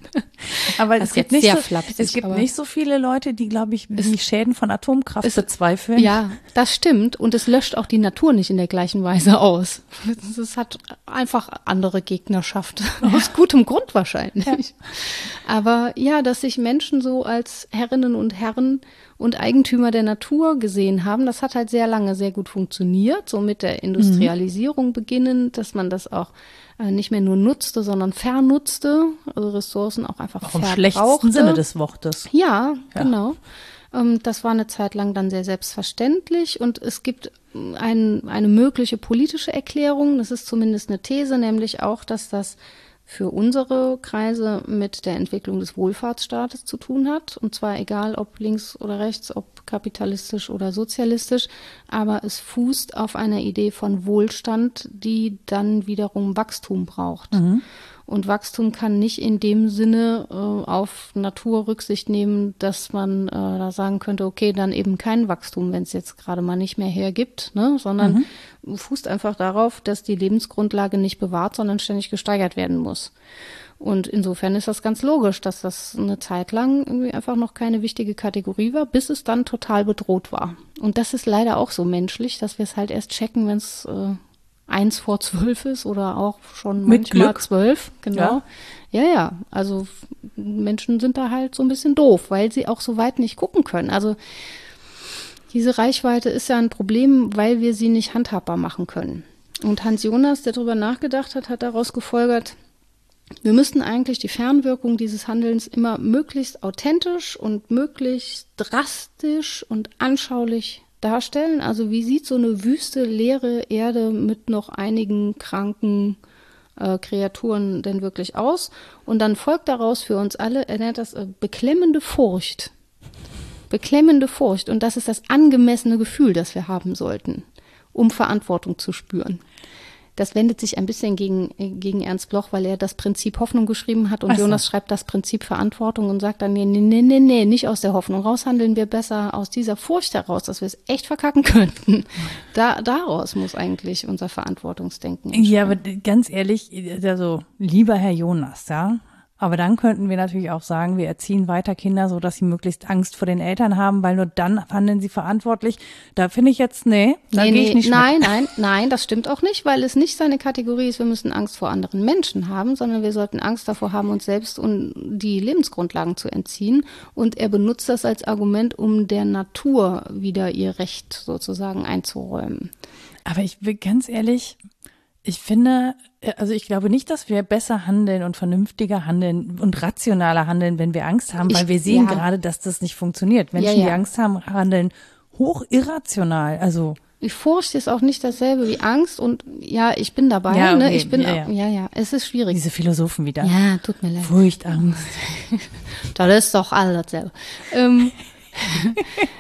Aber es gibt, nicht so, flapsig, es gibt nicht so viele Leute, die, glaube ich, die Schäden von Atomkraft es, bezweifeln. Ja, das stimmt. Und es löscht auch die Natur nicht in der gleichen Weise aus. Es hat einfach andere Gegnerschaft. Aus gutem Grund wahrscheinlich. Ja. Aber ja, dass sich Menschen so als Herrinnen und Herren und Eigentümer der Natur gesehen haben. Das hat halt sehr lange sehr gut funktioniert, so mit der Industrialisierung mhm. beginnend, dass man das auch nicht mehr nur nutzte, sondern vernutzte, also Ressourcen auch einfach auch im schlechtesten Sinne des Wortes. Ja, ja. genau. Ähm, das war eine Zeit lang dann sehr selbstverständlich und es gibt ein, eine mögliche politische Erklärung, das ist zumindest eine These, nämlich auch, dass das für unsere Kreise mit der Entwicklung des Wohlfahrtsstaates zu tun hat. Und zwar egal ob links oder rechts, ob kapitalistisch oder sozialistisch. Aber es fußt auf einer Idee von Wohlstand, die dann wiederum Wachstum braucht. Mhm. Und Wachstum kann nicht in dem Sinne äh, auf Natur Rücksicht nehmen, dass man äh, da sagen könnte, okay, dann eben kein Wachstum, wenn es jetzt gerade mal nicht mehr hergibt, ne? sondern mhm. fußt einfach darauf, dass die Lebensgrundlage nicht bewahrt, sondern ständig gesteigert werden muss. Und insofern ist das ganz logisch, dass das eine Zeit lang irgendwie einfach noch keine wichtige Kategorie war, bis es dann total bedroht war. Und das ist leider auch so menschlich, dass wir es halt erst checken, wenn es äh, eins vor zwölf ist oder auch schon Mit manchmal Glück. zwölf, genau. Ja. ja, ja. Also Menschen sind da halt so ein bisschen doof, weil sie auch so weit nicht gucken können. Also diese Reichweite ist ja ein Problem, weil wir sie nicht handhabbar machen können. Und Hans Jonas, der darüber nachgedacht hat, hat daraus gefolgert, wir müssten eigentlich die Fernwirkung dieses Handelns immer möglichst authentisch und möglichst drastisch und anschaulich darstellen? Also wie sieht so eine wüste, leere Erde mit noch einigen kranken äh, Kreaturen denn wirklich aus? Und dann folgt daraus für uns alle, er nennt das äh, beklemmende Furcht. Beklemmende Furcht. Und das ist das angemessene Gefühl, das wir haben sollten, um Verantwortung zu spüren. Das wendet sich ein bisschen gegen, gegen Ernst Bloch, weil er das Prinzip Hoffnung geschrieben hat und so. Jonas schreibt das Prinzip Verantwortung und sagt dann, nee, nee, nee, nee, nee, nicht aus der Hoffnung raus, handeln wir besser aus dieser Furcht heraus, dass wir es echt verkacken könnten. Da, daraus muss eigentlich unser Verantwortungsdenken entstehen. Ja, aber ganz ehrlich, also lieber Herr Jonas, ja, aber dann könnten wir natürlich auch sagen, wir erziehen weiter Kinder so, dass sie möglichst Angst vor den Eltern haben, weil nur dann handeln sie verantwortlich. Da finde ich jetzt, nee, da nee, gehe ich nicht Nein, mit. nein, nein, das stimmt auch nicht, weil es nicht seine Kategorie ist, wir müssen Angst vor anderen Menschen haben, sondern wir sollten Angst davor haben, uns selbst und die Lebensgrundlagen zu entziehen. Und er benutzt das als Argument, um der Natur wieder ihr Recht sozusagen einzuräumen. Aber ich will ganz ehrlich, ich finde, also ich glaube nicht, dass wir besser handeln und vernünftiger handeln und rationaler handeln, wenn wir Angst haben, weil ich, wir sehen ja. gerade, dass das nicht funktioniert. Menschen, ja, ja. die Angst haben, handeln hoch irrational. Also die Furcht ist auch nicht dasselbe wie Angst und ja, ich bin dabei. Ja, ne? okay. ne? Ich bin ja, ja. ja, ja, es ist schwierig. Diese Philosophen wieder. Ja, tut mir leid. Furcht, Angst. das ist doch alles dasselbe. Ähm,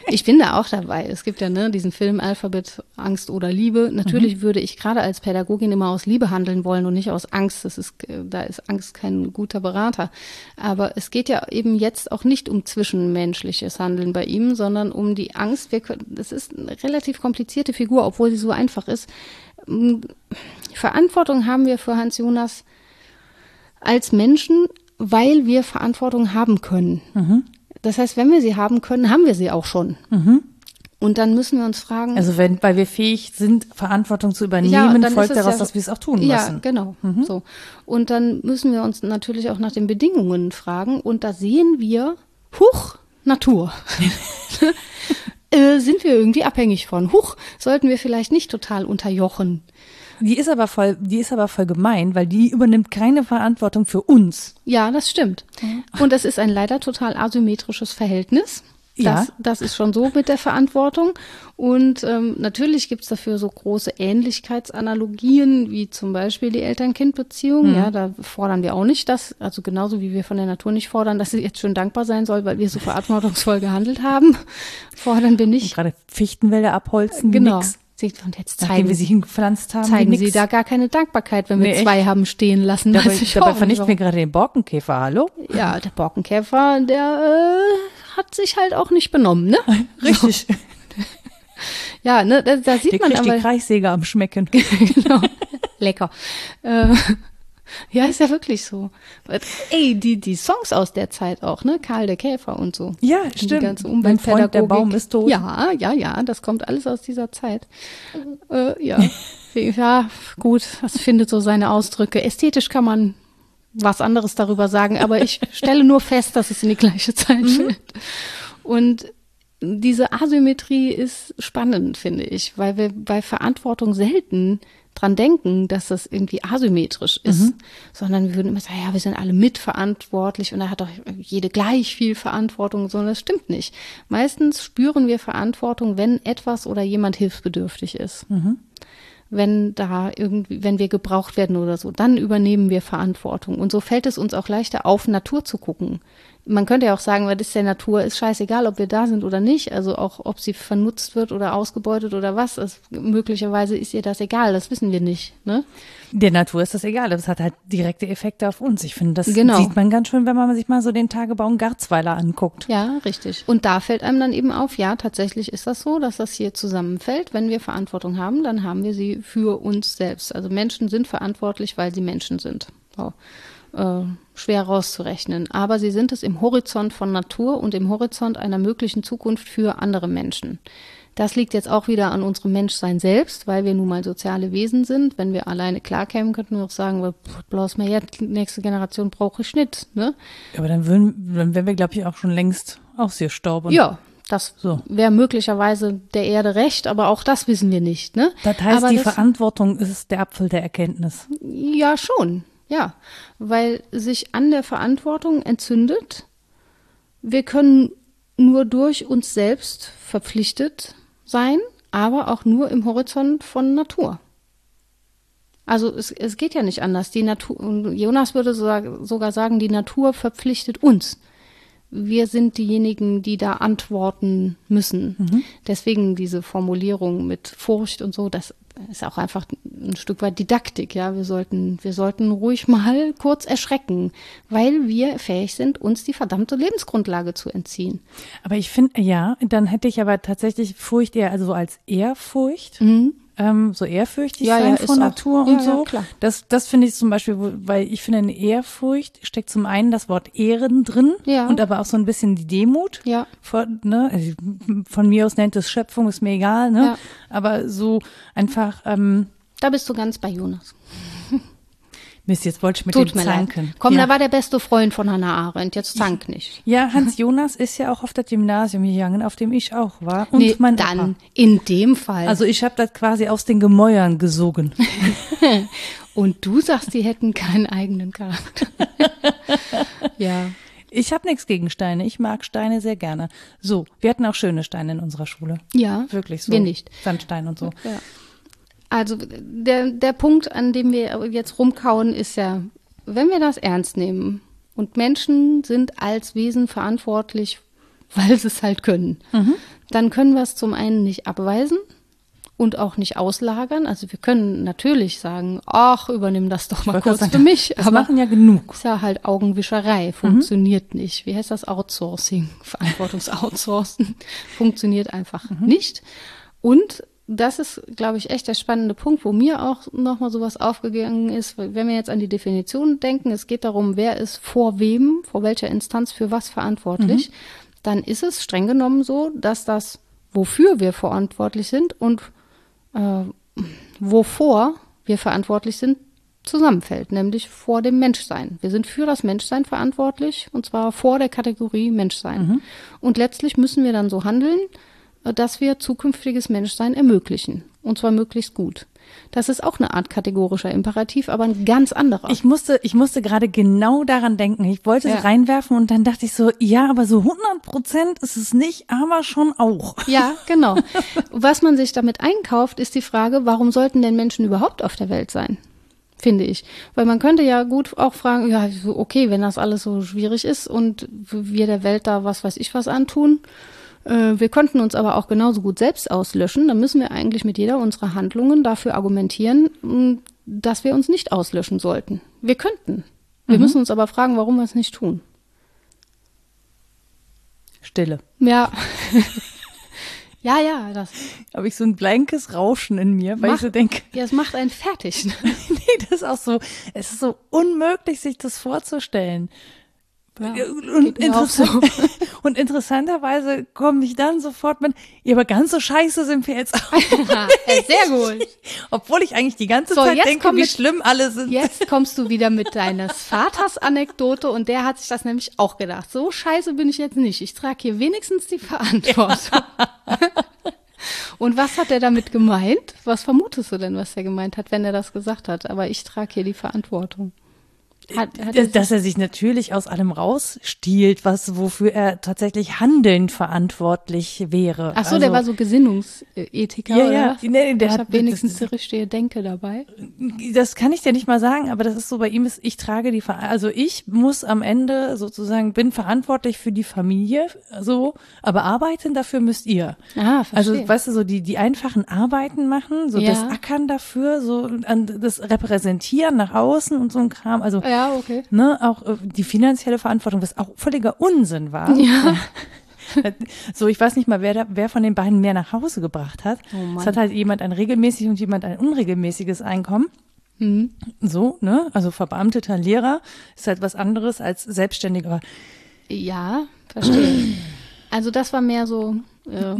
ich bin da auch dabei. Es gibt ja ne, diesen Film Alphabet, Angst oder Liebe. Natürlich mhm. würde ich gerade als Pädagogin immer aus Liebe handeln wollen und nicht aus Angst. Das ist, da ist Angst kein guter Berater. Aber es geht ja eben jetzt auch nicht um zwischenmenschliches Handeln bei ihm, sondern um die Angst. Wir können, das ist eine relativ komplizierte Figur, obwohl sie so einfach ist. Verantwortung haben wir für Hans Jonas als Menschen, weil wir Verantwortung haben können. Mhm. Das heißt, wenn wir sie haben können, haben wir sie auch schon. Mhm. Und dann müssen wir uns fragen. Also wenn, weil wir fähig sind, Verantwortung zu übernehmen, ja, folgt daraus, ja, dass wir es auch tun müssen. Ja, genau. Mhm. So. Und dann müssen wir uns natürlich auch nach den Bedingungen fragen. Und da sehen wir, huch, Natur. äh, sind wir irgendwie abhängig von. Huch, sollten wir vielleicht nicht total unterjochen. Die ist aber voll, die ist aber voll gemein, weil die übernimmt keine Verantwortung für uns. Ja, das stimmt. Und das ist ein leider total asymmetrisches Verhältnis. Das, ja. das ist schon so mit der Verantwortung. Und ähm, natürlich gibt's dafür so große Ähnlichkeitsanalogien, wie zum Beispiel die Eltern-Kind-Beziehung. Mhm. Ja, da fordern wir auch nicht, dass, also genauso wie wir von der Natur nicht fordern, dass sie jetzt schön dankbar sein soll, weil wir so verantwortungsvoll gehandelt haben, fordern wir nicht. Und gerade Fichtenwälder abholzen, genau. Nix. Und jetzt zeigen, Nachdem wir sie hingepflanzt haben, zeigen sie da gar keine Dankbarkeit, wenn wir nee, zwei haben stehen lassen. Dabei, dabei vernichten wir gerade den Borkenkäfer, hallo? Ja, der Borkenkäfer, der äh, hat sich halt auch nicht benommen, ne? Richtig. So. Ja, ne, da, da sieht der man aber. die Kreissäge am Schmecken. genau. Lecker. Äh, ja, ist ja wirklich so. Ey, die, die Songs aus der Zeit auch, ne? Karl der Käfer und so. Ja, stimmt. Die ganze mein Freund, der Baum ist tot. Ja, ja, ja, das kommt alles aus dieser Zeit. Äh, ja. ja, gut, das findet so seine Ausdrücke. Ästhetisch kann man was anderes darüber sagen, aber ich stelle nur fest, dass es in die gleiche Zeit mhm. fällt. Und diese Asymmetrie ist spannend, finde ich, weil wir bei Verantwortung selten dran denken, dass das irgendwie asymmetrisch ist, mhm. sondern wir würden immer sagen, ja, wir sind alle mitverantwortlich und da hat doch jede gleich viel Verantwortung, sondern das stimmt nicht. Meistens spüren wir Verantwortung, wenn etwas oder jemand hilfsbedürftig ist. Mhm wenn da irgendwie, wenn wir gebraucht werden oder so, dann übernehmen wir Verantwortung. Und so fällt es uns auch leichter auf, Natur zu gucken man könnte ja auch sagen, was ist der Natur, ist scheißegal, ob wir da sind oder nicht. Also auch, ob sie vernutzt wird oder ausgebeutet oder was. Also möglicherweise ist ihr das egal, das wissen wir nicht. Ne? Der Natur ist das egal, das hat halt direkte Effekte auf uns. Ich finde, das genau. sieht man ganz schön, wenn man sich mal so den Tagebau in Garzweiler anguckt. Ja, richtig. Und da fällt einem dann eben auf, ja, tatsächlich ist das so, dass das hier zusammenfällt. Wenn wir Verantwortung haben, dann haben wir sie für uns selbst. Also Menschen sind verantwortlich, weil sie Menschen sind. So äh, schwer rauszurechnen. Aber sie sind es im Horizont von Natur und im Horizont einer möglichen Zukunft für andere Menschen. Das liegt jetzt auch wieder an unserem Menschsein selbst, weil wir nun mal soziale Wesen sind. Wenn wir alleine klarkämen, könnten wir auch sagen, bloß mehr jetzt, nächste Generation brauche ich nicht. Ne? Aber dann würden, dann wären wir, glaube ich, auch schon längst ausgestorben. Ja, das so. wäre möglicherweise der Erde recht, aber auch das wissen wir nicht. Ne? Das heißt, aber die das, Verantwortung ist der Apfel der Erkenntnis. Ja, schon. Ja, weil sich an der Verantwortung entzündet. Wir können nur durch uns selbst verpflichtet sein, aber auch nur im Horizont von Natur. Also es, es geht ja nicht anders. Die Natur, Jonas würde sogar sagen, die Natur verpflichtet uns. Wir sind diejenigen, die da antworten müssen. Mhm. Deswegen diese Formulierung mit Furcht und so, das ist auch einfach ein Stück weit Didaktik, ja. Wir sollten, wir sollten ruhig mal kurz erschrecken, weil wir fähig sind, uns die verdammte Lebensgrundlage zu entziehen. Aber ich finde, ja, dann hätte ich aber tatsächlich Furcht eher, also als Ehrfurcht. Mhm ähm, so ehrfürchtig ja, sein ja, vor Natur auch, und ja, so. Ja, das, das finde ich zum Beispiel, weil ich finde, in Ehrfurcht steckt zum einen das Wort Ehren drin ja. und aber auch so ein bisschen die Demut. Ja. Von, ne, also von mir aus nennt es Schöpfung, ist mir egal, ne? Aber so einfach. Ähm, da bist du ganz bei Jonas. Mist, jetzt wollte ich mit Tut dem zanken. Leid. Komm, ja. da war der beste Freund von Hannah Arendt, jetzt zank nicht. Ja, Hans Jonas ist ja auch auf das Gymnasium gegangen, auf dem ich auch war. Und nee, mein dann Opa. in dem Fall. Also ich habe das quasi aus den Gemäuern gesogen. und du sagst, die hätten keinen eigenen Charakter. ja. Ich habe nichts gegen Steine. Ich mag Steine sehr gerne. So, wir hatten auch schöne Steine in unserer Schule. Ja. Wirklich so. Wir nicht. Sandstein und so. Ja. Also der, der Punkt, an dem wir jetzt rumkauen, ist ja, wenn wir das ernst nehmen und Menschen sind als Wesen verantwortlich, weil sie es halt können, mhm. dann können wir es zum einen nicht abweisen und auch nicht auslagern. Also wir können natürlich sagen, ach, übernimm das doch mal kurz sagen, für mich. Das aber machen ja genug. Ist ja halt Augenwischerei, funktioniert mhm. nicht. Wie heißt das Outsourcing? Verantwortungsoutsourcen funktioniert einfach mhm. nicht. Und das ist, glaube ich, echt der spannende Punkt, wo mir auch nochmal sowas aufgegangen ist. Wenn wir jetzt an die Definition denken, es geht darum, wer ist vor wem, vor welcher Instanz für was verantwortlich, mhm. dann ist es streng genommen so, dass das, wofür wir verantwortlich sind und äh, wovor wir verantwortlich sind, zusammenfällt, nämlich vor dem Menschsein. Wir sind für das Menschsein verantwortlich und zwar vor der Kategorie Menschsein. Mhm. Und letztlich müssen wir dann so handeln, dass wir zukünftiges Menschsein ermöglichen. Und zwar möglichst gut. Das ist auch eine Art kategorischer Imperativ, aber ein ganz anderer. Ich musste, ich musste gerade genau daran denken. Ich wollte ja. es reinwerfen und dann dachte ich so, ja, aber so 100 Prozent ist es nicht, aber schon auch. Ja, genau. Was man sich damit einkauft, ist die Frage, warum sollten denn Menschen überhaupt auf der Welt sein? Finde ich. Weil man könnte ja gut auch fragen, ja, okay, wenn das alles so schwierig ist und wir der Welt da was weiß ich was antun, wir könnten uns aber auch genauso gut selbst auslöschen. Dann müssen wir eigentlich mit jeder unserer Handlungen dafür argumentieren, dass wir uns nicht auslöschen sollten. Wir könnten. Wir mhm. müssen uns aber fragen, warum wir es nicht tun. Stille. Ja. ja, ja, das. Habe ich so ein blankes Rauschen in mir, weil macht, ich so denke. Ja, es macht einen fertig. nee, das ist auch so. Es ist so unmöglich, sich das vorzustellen. Ja, und, interessant, so. Und interessanterweise komme ich dann sofort mit, ja, aber ganz so scheiße sind wir jetzt auch. Sehr gut. Obwohl ich eigentlich die ganze So, Zeit denke, wie mit- schlimm alle sind. Jetzt kommst du wieder mit deines Vaters Anekdote und der hat sich das nämlich auch gedacht. So scheiße bin ich jetzt nicht. Ich trage hier wenigstens die Verantwortung. Und was hat er damit gemeint? Was vermutest du denn, was er gemeint hat, wenn er das gesagt hat? Aber ich trage hier die Verantwortung. Hat, hat Dass, dass er sich natürlich aus allem rausstiehlt, was, wofür er tatsächlich handelnd verantwortlich wäre. Ach so, der Also- war so Gesinnungsethiker Ja, oder ja. was? Nee, der ich hat- habe wenigstens das- die richtige Denke dabei. das kann ich dir nicht mal sagen, aber das ist so bei ihm ist, ich trage die, also ich muss am Ende sozusagen, bin verantwortlich für die Familie, so, aber arbeiten dafür müsst ihr. Ah, verstehe. Also, weißt du, so die, die einfachen Arbeiten machen, so Ja. das Ackern dafür, so an das Repräsentieren nach außen und so ein Kram, also, ja, okay. ne, auch äh, die finanzielle Verantwortung, was auch völliger Unsinn war. Ja. So, ich weiß nicht mal, wer, da, wer von den beiden mehr nach Hause gebracht hat. Oh es hat halt jemand ein regelmäßiges und jemand ein unregelmäßiges Einkommen. Mhm. So, ne? Also verbeamteter Lehrer ist halt was anderes als selbstständiger. Ja, verstehe. Also das war mehr so.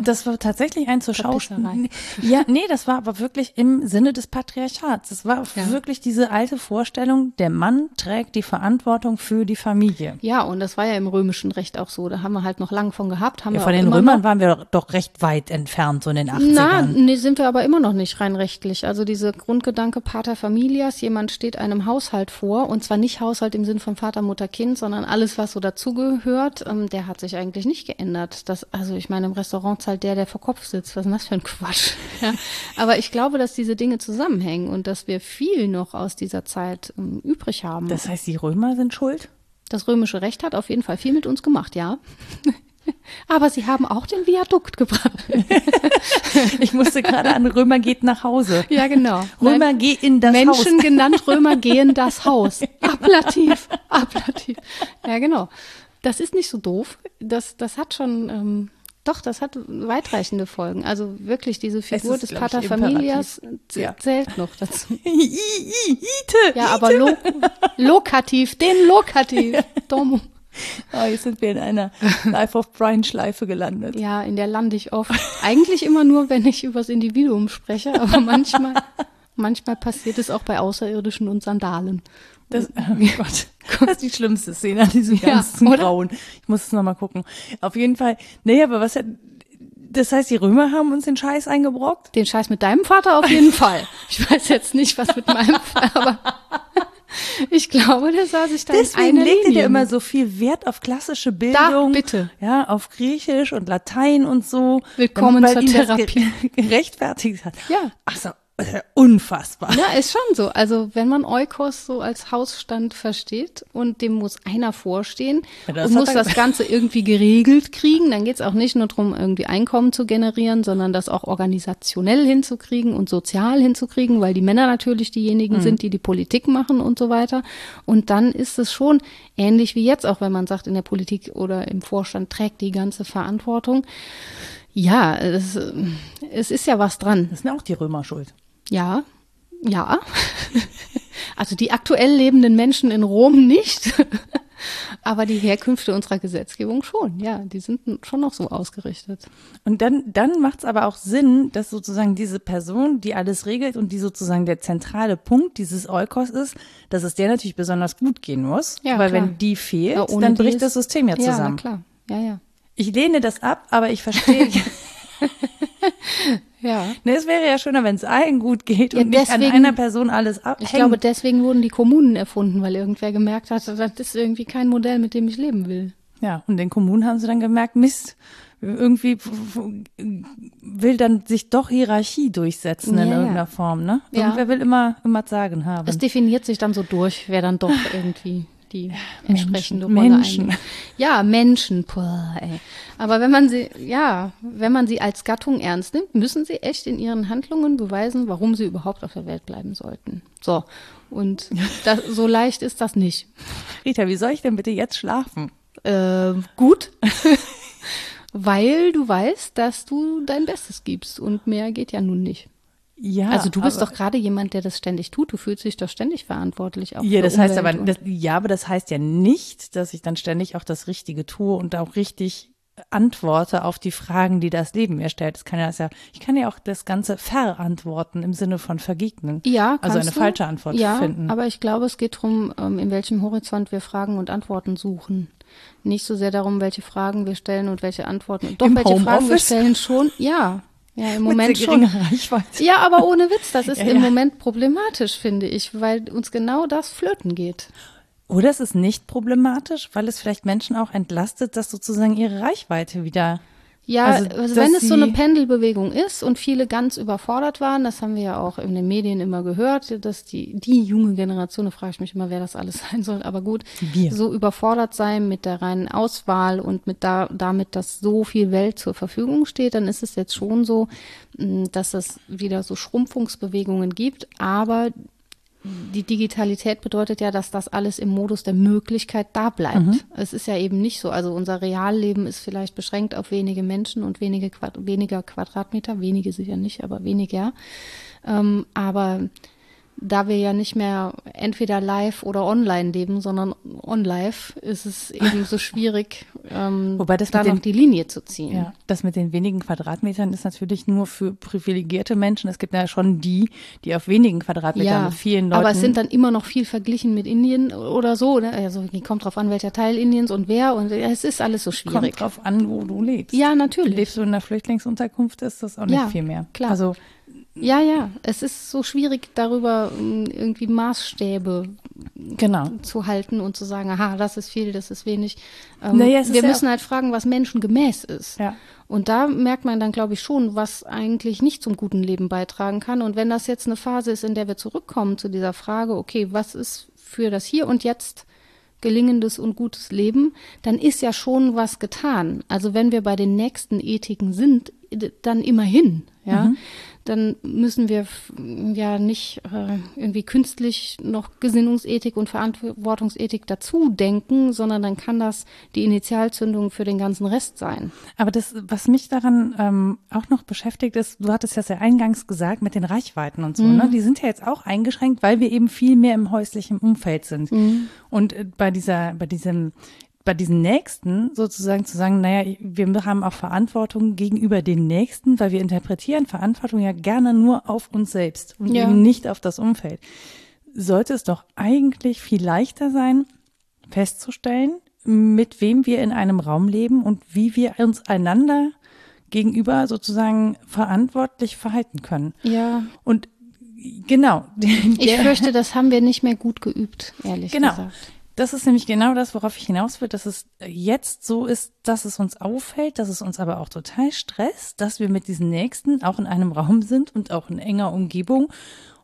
Das war tatsächlich ein zur Schauspiel. Ja, nee, das war aber wirklich im Sinne des Patriarchats. Das war Ja. wirklich diese alte Vorstellung, der Mann trägt die Verantwortung für die Familie. ja, und das war ja im römischen Recht auch so. Da haben wir halt noch lang von gehabt. Haben Ja, wir von den Römern noch. waren wir doch recht weit entfernt, so in den 80ern. Na, nee, sind wir aber immer noch nicht rein rechtlich. Also diese Grundgedanke Pater Familias, jemand steht einem Haushalt vor und zwar nicht Haushalt im Sinn von Vater, Mutter, Kind, sondern alles, was so dazugehört, ähm, der hat sich eigentlich nicht geändert. Das, also ich meine, im Restaurant zahlt der, der vor Kopf sitzt. Was ist denn das für ein Quatsch? Ja. Aber ich glaube, dass diese Dinge zusammenhängen und dass wir viel noch aus dieser Zeit ähm, übrig haben. Das heißt, die Römer sind schuld? Das römische Recht hat auf jeden Fall viel mit uns gemacht, ja. Aber sie haben auch den Viadukt gebracht. Ich musste gerade an Römer geht nach Hause. Ja, genau. Römer Nein. geh in das Menschen Haus. genannt Römer gehen das Haus. Ablativ, ablativ. Ja, genau. Das ist nicht so doof. Das, das hat schon, ähm, doch, das hat weitreichende Folgen. Also wirklich, diese Figur ist, des ich, Pater Familias Ja. zählt noch dazu. I, I, Ite. Ja, aber lo lokativ, den Lokativ. Domo. Oh, jetzt sind wir in einer Life of Brian Schleife gelandet. Ja, in der lande ich oft. Eigentlich immer nur, wenn ich übers Individuum spreche, aber manchmal, manchmal passiert es auch bei Außerirdischen und Sandalen. Das, oh Gott, das ist die schlimmste Szene an diesem Ja, ganzen oder? Grauen. Ich muss es nochmal gucken. Auf jeden Fall, nee, aber was hat, das heißt, die Römer haben uns den Scheiß eingebrockt? Den Scheiß mit deinem Vater auf jeden Fall. Ich weiß jetzt nicht, was mit meinem Vater, aber ich glaube, der sah sich da Deswegen in legte der immer so viel Wert auf klassische Bildung. bitte. Ja, auf Griechisch und Latein und so. Willkommen Weil zur Therapie. ge- gerechtfertigt hat. Ja. Ach so, unfassbar. Ja, ist schon so. Also wenn man Eukos so als Hausstand versteht und dem muss einer vorstehen Ja, und muss das Ganze irgendwie geregelt kriegen, dann geht's auch nicht nur darum, irgendwie Einkommen zu generieren, sondern das auch organisationell hinzukriegen und sozial hinzukriegen, weil die Männer natürlich diejenigen sind, die die Politik machen und so weiter. Und dann ist es schon ähnlich wie jetzt, auch wenn man sagt, in der Politik oder im Vorstand trägt die ganze Verantwortung. Ja, es, es ist ja was dran. Das sind auch die Römer schuld. Ja, ja. Also die aktuell lebenden Menschen in Rom nicht, aber die Herkünfte unserer Gesetzgebung schon. Ja, die sind schon noch so ausgerichtet. Und dann, dann macht es aber auch Sinn, dass sozusagen diese Person, die alles regelt und die sozusagen der zentrale Punkt dieses Eukos ist, dass es der natürlich besonders gut gehen muss. Ja, weil klar. wenn die fehlt, Ja, dann bricht das System ja Ja, zusammen. klar. Ja, ja. ich lehne das ab, aber ich verstehe. Ja. ne, es wäre ja schöner, wenn es allen gut geht Ja, und nicht an deswegen- einer Person alles abhängt. Ich glaube, deswegen wurden die Kommunen erfunden, weil irgendwer gemerkt hat, das ist irgendwie kein Modell, mit dem ich leben will. Ja, und den Kommunen haben sie dann gemerkt, Mist, irgendwie will dann sich doch Hierarchie durchsetzen in Ja, ja. irgendeiner Form, ne? Ja. Irgendwer will immer, immer Sagen haben. Es definiert sich dann so durch, wer dann doch irgendwie die entsprechende Menschen, Rolle Menschen. einnimmt. Ja, Menschen, boah, ey. Aber wenn man sie, ja, wenn man sie als Gattung ernst nimmt, müssen sie echt in ihren Handlungen beweisen, warum sie überhaupt auf der Welt bleiben sollten. So. Und das, so leicht ist das nicht. Rita, wie soll ich denn bitte jetzt schlafen? Äh, gut. Weil du weißt, dass du dein Bestes gibst und mehr geht ja nun nicht. Ja, also du bist aber, doch gerade jemand, der das ständig tut. Du fühlst dich doch ständig verantwortlich. Auch Ja, für das heißt Umwelt aber, das, ja, aber das heißt ja nicht, dass ich dann ständig auch das Richtige tue und auch richtig antworte auf die Fragen, die das Leben mir stellt. Das kann ja, das ja, ich kann ja auch das Ganze verantworten im Sinne von vergegnen. Ja, also eine du. falsche Antwort ja, finden. aber ich glaube, es geht darum, ähm, in welchem Horizont wir Fragen und Antworten suchen. Nicht so sehr darum, welche Fragen wir stellen und welche Antworten. Doch, Im welche Fragen wir stellen schon. Ja, ja, im Moment schon. Reichweite. Ja, aber ohne Witz, das ist Ja, im ja. Moment problematisch, finde ich, weil uns genau das flöten geht. Oder es ist nicht problematisch, weil es vielleicht Menschen auch entlastet, dass sozusagen ihre Reichweite wieder. Ja, Also, also, wenn es so eine Pendelbewegung ist und viele ganz überfordert waren, das haben wir ja auch in den Medien immer gehört, dass die, die junge Generation, da frage ich mich immer, wer das alles sein soll, aber gut, Wir. so überfordert sein mit der reinen Auswahl und mit da, damit, dass so viel Welt zur Verfügung steht, dann ist es jetzt schon so, mh, dass es wieder so Schrumpfungsbewegungen gibt, aber die Digitalität bedeutet ja, dass das alles im Modus der Möglichkeit da bleibt. Mhm. Es ist ja eben nicht so. Also unser Realleben ist vielleicht beschränkt auf wenige Menschen und wenige Quad weniger Quadratmeter, wenige sicher nicht, aber weniger. Ähm, aber da wir ja nicht mehr entweder live oder online leben, sondern on-live, ist es eben so schwierig, ähm, Wobei das da noch den- die Linie zu ziehen. Ja, das mit den wenigen Quadratmetern ist natürlich nur für privilegierte Menschen. Es gibt ja schon die, die auf wenigen Quadratmetern mit vielen Leuten. aber es sind dann immer noch viel verglichen mit Indien oder so. Ne? Also kommt drauf an, welcher Teil Indiens und wer und es ist alles so schwierig. kommt drauf an, wo du lebst. Ja, natürlich. Lebst du in einer Flüchtlingsunterkunft, ist das auch nicht Ja, viel mehr. klar. Also Ja, ja, es ist so schwierig, darüber ähm, irgendwie Maßstäbe genau. zu halten und zu sagen, aha, das ist viel, das ist wenig. Ähm, Naja, ist wir ja müssen halt fragen, was menschengemäß ist. Ja. Und da merkt man dann, glaube ich, schon, was eigentlich nicht zum guten Leben beitragen kann. Und wenn das jetzt eine Phase ist, in der wir zurückkommen zu dieser Frage, okay, was ist für das Hier und Jetzt gelingendes und gutes Leben, dann ist ja schon was getan. Also wenn wir bei den nächsten Ethiken sind, dann immerhin, ja. Dann müssen wir ja nicht äh, irgendwie künstlich noch Gesinnungsethik und Verantwortungsethik dazu denken, sondern dann kann das die Initialzündung für den ganzen Rest sein. Aber das, was mich daran ähm, auch noch beschäftigt ist, du hattest ja sehr eingangs gesagt mit den Reichweiten und so, Mhm. ne? Die sind ja jetzt auch eingeschränkt, weil wir eben viel mehr im häuslichen Umfeld sind. Mhm. Und äh, bei dieser, bei diesem, bei diesen Nächsten sozusagen zu sagen, naja, wir haben auch Verantwortung gegenüber den Nächsten, weil wir interpretieren Verantwortung ja gerne nur auf uns selbst und Ja. eben nicht auf das Umfeld. Sollte es doch eigentlich viel leichter sein, festzustellen, mit wem wir in einem Raum leben und wie wir uns einander gegenüber sozusagen verantwortlich verhalten können. Ja. Und genau, Ich fürchte, das haben wir nicht mehr gut geübt, ehrlich Genau. gesagt. Das ist nämlich genau das, worauf ich hinaus will, dass es jetzt so ist, dass es uns auffällt, dass es uns aber auch total stresst, dass wir mit diesen Nächsten auch in einem Raum sind und auch in enger Umgebung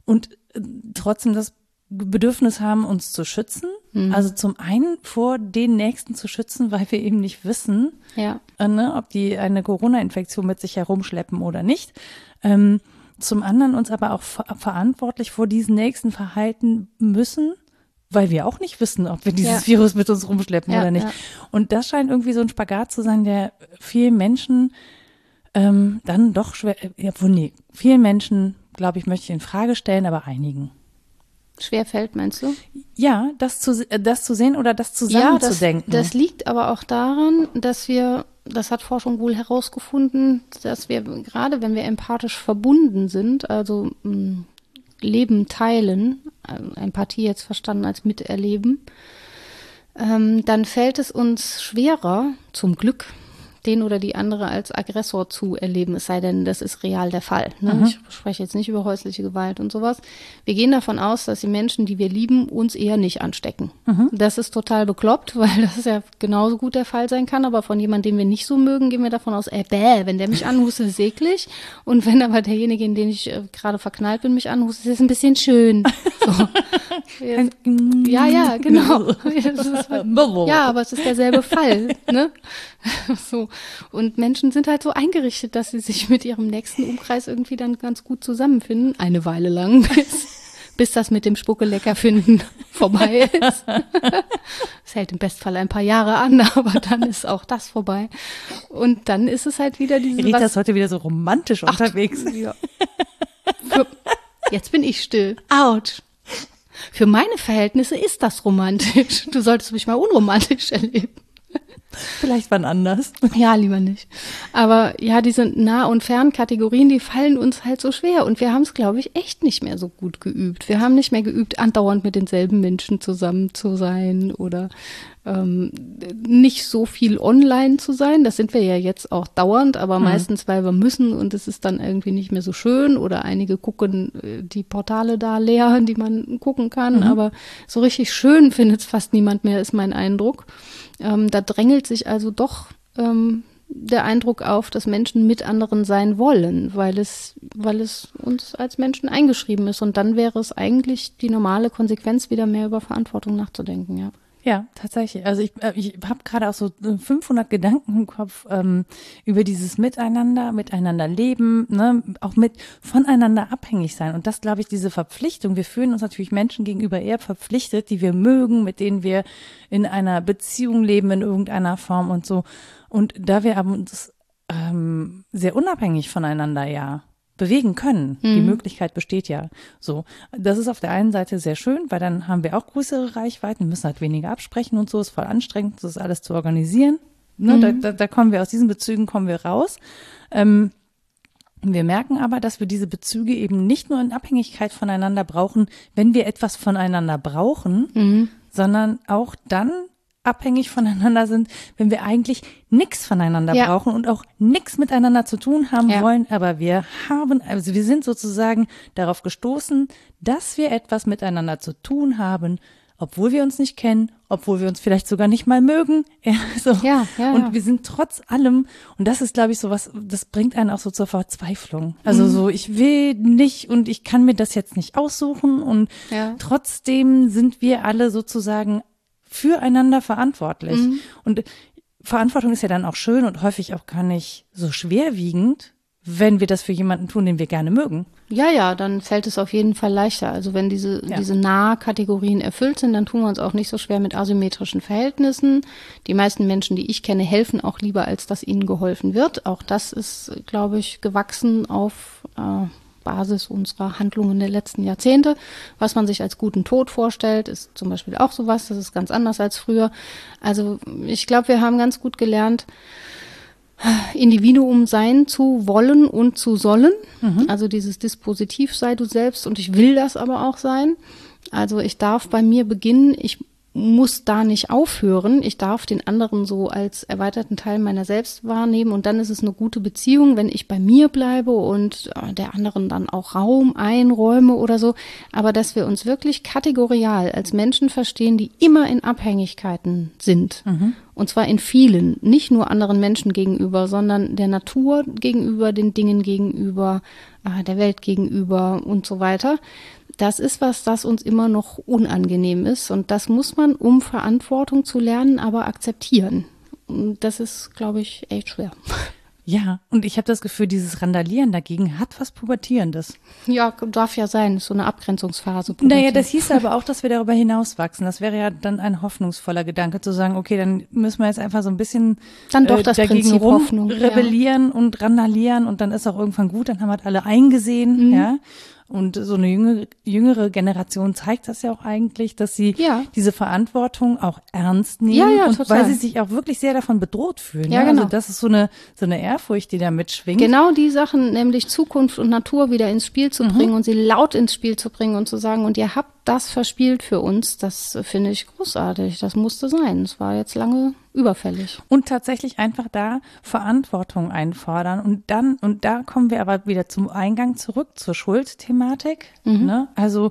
und äh, trotzdem das Bedürfnis haben, uns zu schützen. Also zum einen vor den Nächsten zu schützen, weil wir eben nicht wissen, Ja. äh, ne, ob die eine Corona-Infektion mit sich herumschleppen oder nicht. Ähm, zum anderen uns aber auch ver verantwortlich vor diesen Nächsten verhalten müssen, weil wir auch nicht wissen, ob wir dieses Ja. Virus mit uns rumschleppen Ja, oder nicht. ja. Und das scheint irgendwie so ein Spagat zu sein, der vielen Menschen ähm, dann doch schwer, äh, ja, wohl nee, vielen Menschen, glaube ich, möchte ich in Frage stellen, aber einigen. Schwer fällt, meinst du? Ja, das zu, äh, das zu sehen oder das das, zusammenzudenken. das liegt aber auch daran, dass wir, das hat Forschung wohl herausgefunden, dass wir gerade, wenn wir empathisch verbunden sind, also mh, Leben teilen, äh, Empathie jetzt verstanden als Miterleben, ähm, dann fällt es uns schwerer, zum Glück, den oder die andere als Aggressor zu erleben, es sei denn, das ist real der Fall. Ne? Ich spreche jetzt nicht über häusliche Gewalt und sowas. Wir gehen davon aus, dass die Menschen, die wir lieben, uns eher nicht anstecken. Das ist total bekloppt, weil das ja genauso gut der Fall sein kann, aber von jemandem, den wir nicht so mögen, gehen wir davon aus, äh, bäh, wenn der mich anhustet, ist eklig. Und wenn aber derjenige, in den ich äh, gerade verknallt bin, mich anhustet, ist es ein bisschen schön. So. Ja, ja, genau. Halt- ja, aber es ist derselbe Fall, ne? So. Und Menschen sind halt so eingerichtet, dass sie sich mit ihrem nächsten Umkreis irgendwie dann ganz gut zusammenfinden. Eine Weile lang, bis, bis das mit dem Spucke lecker finden vorbei ist. Es hält im Bestfall ein paar Jahre an, aber dann ist auch das vorbei. Und dann ist es halt wieder diese Rita ist heute wieder so romantisch unterwegs. ja. Jetzt bin ich still. Autsch. Für meine Verhältnisse ist das romantisch. Du solltest mich mal unromantisch erleben. Vielleicht wann anders. Ja, lieber nicht. Aber ja, diese Nah- und Fernkategorien, die fallen uns halt so schwer. Und wir haben es, glaube ich, echt nicht mehr so gut geübt. Wir haben nicht mehr geübt, andauernd mit denselben Menschen zusammen zu sein oder ähm, nicht so viel online zu sein. Das sind wir ja jetzt auch dauernd, aber mhm. meistens, weil wir müssen und es ist dann irgendwie nicht mehr so schön oder einige gucken äh, die Portale da leer, die man gucken kann. Mhm. Aber so richtig schön findet es fast niemand mehr, ist mein Eindruck. Ähm, da drängelt sich also doch ähm, der Eindruck auf, dass Menschen mit anderen sein wollen, weil es, weil es uns als Menschen eingeschrieben ist. Und dann wäre es eigentlich die normale Konsequenz, wieder mehr über Verantwortung nachzudenken, ja. Ja, tatsächlich. Also ich, äh, ich habe gerade auch so 500 äh, Gedanken im Kopf ähm, über dieses Miteinander, miteinander leben, ne, auch mit voneinander abhängig sein. Und das, glaube ich, diese Verpflichtung. Wir fühlen uns natürlich Menschen gegenüber eher verpflichtet, die wir mögen, mit denen wir in einer Beziehung leben in irgendeiner Form und so. Und da wir aber uns ähm, sehr unabhängig voneinander ja bewegen können. Mhm. Die Möglichkeit besteht ja. So, das ist auf der einen Seite sehr schön, weil dann haben wir auch größere Reichweiten, müssen halt weniger absprechen und so. Ist voll anstrengend, das alles zu organisieren. Ne, mhm. da, da, da, kommen wir aus diesen Bezügen kommen wir raus. Ähm, wir merken aber, dass wir diese Bezüge eben nicht nur in Abhängigkeit voneinander brauchen, wenn wir etwas voneinander brauchen, mhm. sondern auch dann, abhängig voneinander sind, wenn wir eigentlich nichts voneinander ja. brauchen und auch nichts miteinander zu tun haben ja. wollen. Aber wir haben, also wir sind sozusagen darauf gestoßen, dass wir etwas miteinander zu tun haben, obwohl wir uns nicht kennen, obwohl wir uns vielleicht sogar nicht mal mögen. Ja, so. ja, ja, und wir sind trotz allem, und das ist, glaube ich, so was, das bringt einen auch so zur Verzweiflung. Also mhm. so, ich will nicht und ich kann mir das jetzt nicht aussuchen und ja. trotzdem sind wir alle sozusagen füreinander verantwortlich. Mhm. Und Verantwortung ist ja dann auch schön und häufig auch gar nicht so schwerwiegend, wenn wir das für jemanden tun, den wir gerne mögen. Ja, ja, dann fällt es auf jeden Fall leichter. Also wenn diese, ja. diese Nahkategorien erfüllt sind, dann tun wir uns auch nicht so schwer mit asymmetrischen Verhältnissen. Die meisten Menschen, die ich kenne, helfen auch lieber, als dass ihnen geholfen wird. Auch das ist, glaube ich, gewachsen auf äh, Basis unserer Handlungen der letzten Jahrzehnte. Was man sich als guten Tod vorstellt, ist zum Beispiel auch sowas. Das ist ganz anders als früher. Also ich glaube, wir haben ganz gut gelernt, Individuum sein zu wollen und zu sollen. Mhm. Also dieses Dispositiv sei du selbst und ich will das aber auch sein. Also ich darf bei mir beginnen, ich muss da nicht aufhören. Ich darf den anderen so als erweiterten Teil meiner selbst wahrnehmen und dann ist es eine gute Beziehung, wenn ich bei mir bleibe und äh, der anderen dann auch Raum einräume oder so. Aber dass wir uns wirklich kategorial als Menschen verstehen, die immer in Abhängigkeiten sind. Mhm. Und zwar in vielen, nicht nur anderen Menschen gegenüber, sondern der Natur gegenüber, den Dingen gegenüber, äh, der Welt gegenüber und so weiter das ist was, das uns immer noch unangenehm ist. Und das muss man, um Verantwortung zu lernen, aber akzeptieren. Und das ist, glaube ich, echt schwer. Ja, und ich habe das Gefühl, dieses Randalieren dagegen hat was Pubertierendes. Ja, darf ja sein, so eine Abgrenzungsphase. Naja, das hieß aber auch, dass wir darüber hinauswachsen. Das wäre ja dann ein hoffnungsvoller Gedanke, zu sagen, okay, dann müssen wir jetzt einfach so ein bisschen dann doch äh, das dagegen Prinzip rum Hoffnung, rebellieren ja. und randalieren und dann ist auch irgendwann gut, dann haben wir alle eingesehen, mhm. ja. Und so eine jüngere, jüngere Generation zeigt das ja auch eigentlich, dass sie ja. diese Verantwortung auch ernst nehmen. Ja, ja, und total. Weil sie sich auch wirklich sehr davon bedroht fühlen. Ja, ja, genau. Also das ist so eine, so eine Ehrfurcht, die da mitschwingt. Genau die Sachen, nämlich Zukunft und Natur wieder ins Spiel zu mhm. bringen und sie laut ins Spiel zu bringen und zu sagen, und ihr habt das verspielt für uns, das finde ich großartig. Das musste sein. Es war jetzt lange überfällig. Und tatsächlich einfach da Verantwortung einfordern. Und dann, und da kommen wir aber wieder zum Eingang zurück, zur Schuldthematik. Mhm. Ne? Also,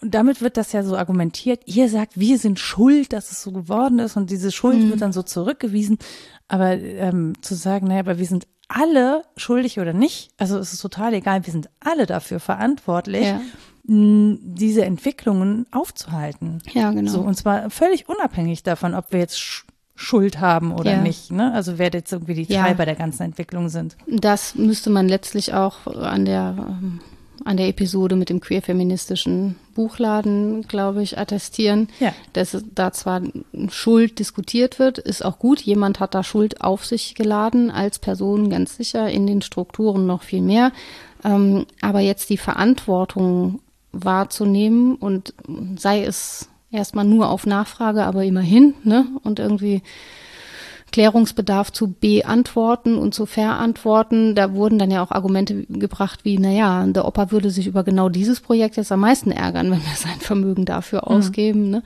und damit wird das ja so argumentiert. Ihr sagt, wir sind schuld, dass es so geworden ist und diese Schuld mhm. wird dann so zurückgewiesen. Aber ähm, zu sagen, naja, aber wir sind alle schuldig oder nicht, also es ist total egal, wir sind alle dafür verantwortlich. Ja diese Entwicklungen aufzuhalten. Ja, genau. So, und zwar völlig unabhängig davon, ob wir jetzt Schuld haben oder ja. nicht. Ne? Also wer jetzt irgendwie die Treiber ja. der ganzen Entwicklung sind. Das müsste man letztlich auch an der ähm, an der Episode mit dem queerfeministischen Buchladen, glaube ich, attestieren, ja. dass da zwar Schuld diskutiert wird, ist auch gut. Jemand hat da Schuld auf sich geladen, als Person ganz sicher, in den Strukturen noch viel mehr. Ähm, aber jetzt die Verantwortung wahrzunehmen und sei es erstmal nur auf Nachfrage, aber immerhin, ne? Und irgendwie Klärungsbedarf zu beantworten und zu verantworten. Da wurden dann ja auch Argumente gebracht wie, naja, der Opa würde sich über genau dieses Projekt jetzt am meisten ärgern, wenn wir sein Vermögen dafür mhm. ausgeben. Ne?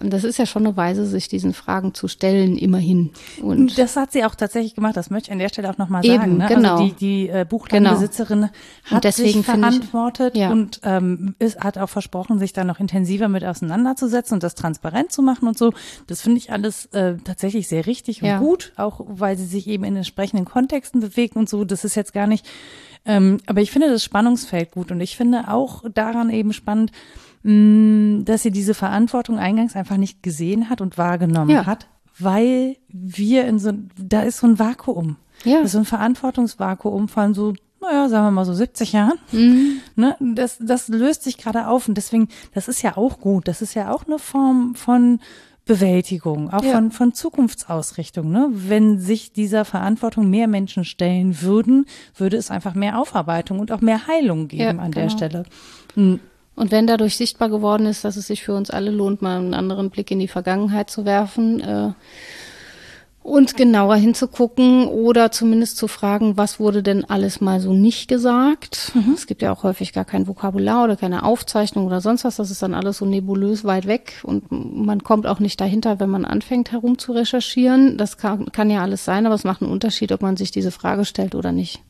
Und das ist ja schon eine Weise, sich diesen Fragen zu stellen, immerhin. Und das hat sie auch tatsächlich gemacht, das möchte ich an der Stelle auch nochmal sagen. Ne? Also genau. Also die, die äh, Buchladenbesitzerin genau. hat deswegen sich verantwortet ich, ja. und ähm, ist, hat auch versprochen, sich da noch intensiver mit auseinanderzusetzen und das transparent zu machen und so. Das finde ich alles äh, tatsächlich sehr richtig und ja. Gut, auch weil sie sich eben in entsprechenden Kontexten bewegt und so. Das ist jetzt gar nicht, ähm, aber ich finde das Spannungsfeld gut und ich finde auch daran eben spannend, mh, mm, dass sie diese Verantwortung eingangs einfach nicht gesehen hat und wahrgenommen ja. hat, weil wir in so, da ist so ein Vakuum. Ja. Das ist so ein Verantwortungsvakuum von so naja, sagen wir mal so 70 Jahren. Mhm. Ne, das, das löst sich gerade auf und deswegen, das ist ja auch gut. Das ist ja auch eine Form von Bewältigung, auch ja. von, von Zukunftsausrichtung. Ne? Wenn sich dieser Verantwortung mehr Menschen stellen würden, würde es einfach mehr Aufarbeitung und auch mehr Heilung geben ja, an genau. der Stelle. Mhm. Und wenn dadurch sichtbar geworden ist, dass es sich für uns alle lohnt, mal einen anderen Blick in die Vergangenheit zu werfen, äh, und genauer hinzugucken oder zumindest zu fragen, was wurde denn alles mal so nicht gesagt. Mhm. Es gibt ja auch häufig gar kein Vokabular oder keine Aufzeichnung oder sonst was. Das ist dann alles so nebulös weit weg und man kommt auch nicht dahinter, wenn man anfängt herum zu recherchieren. Das kann, kann ja alles sein, aber es macht einen Unterschied, ob man sich diese Frage stellt oder nicht.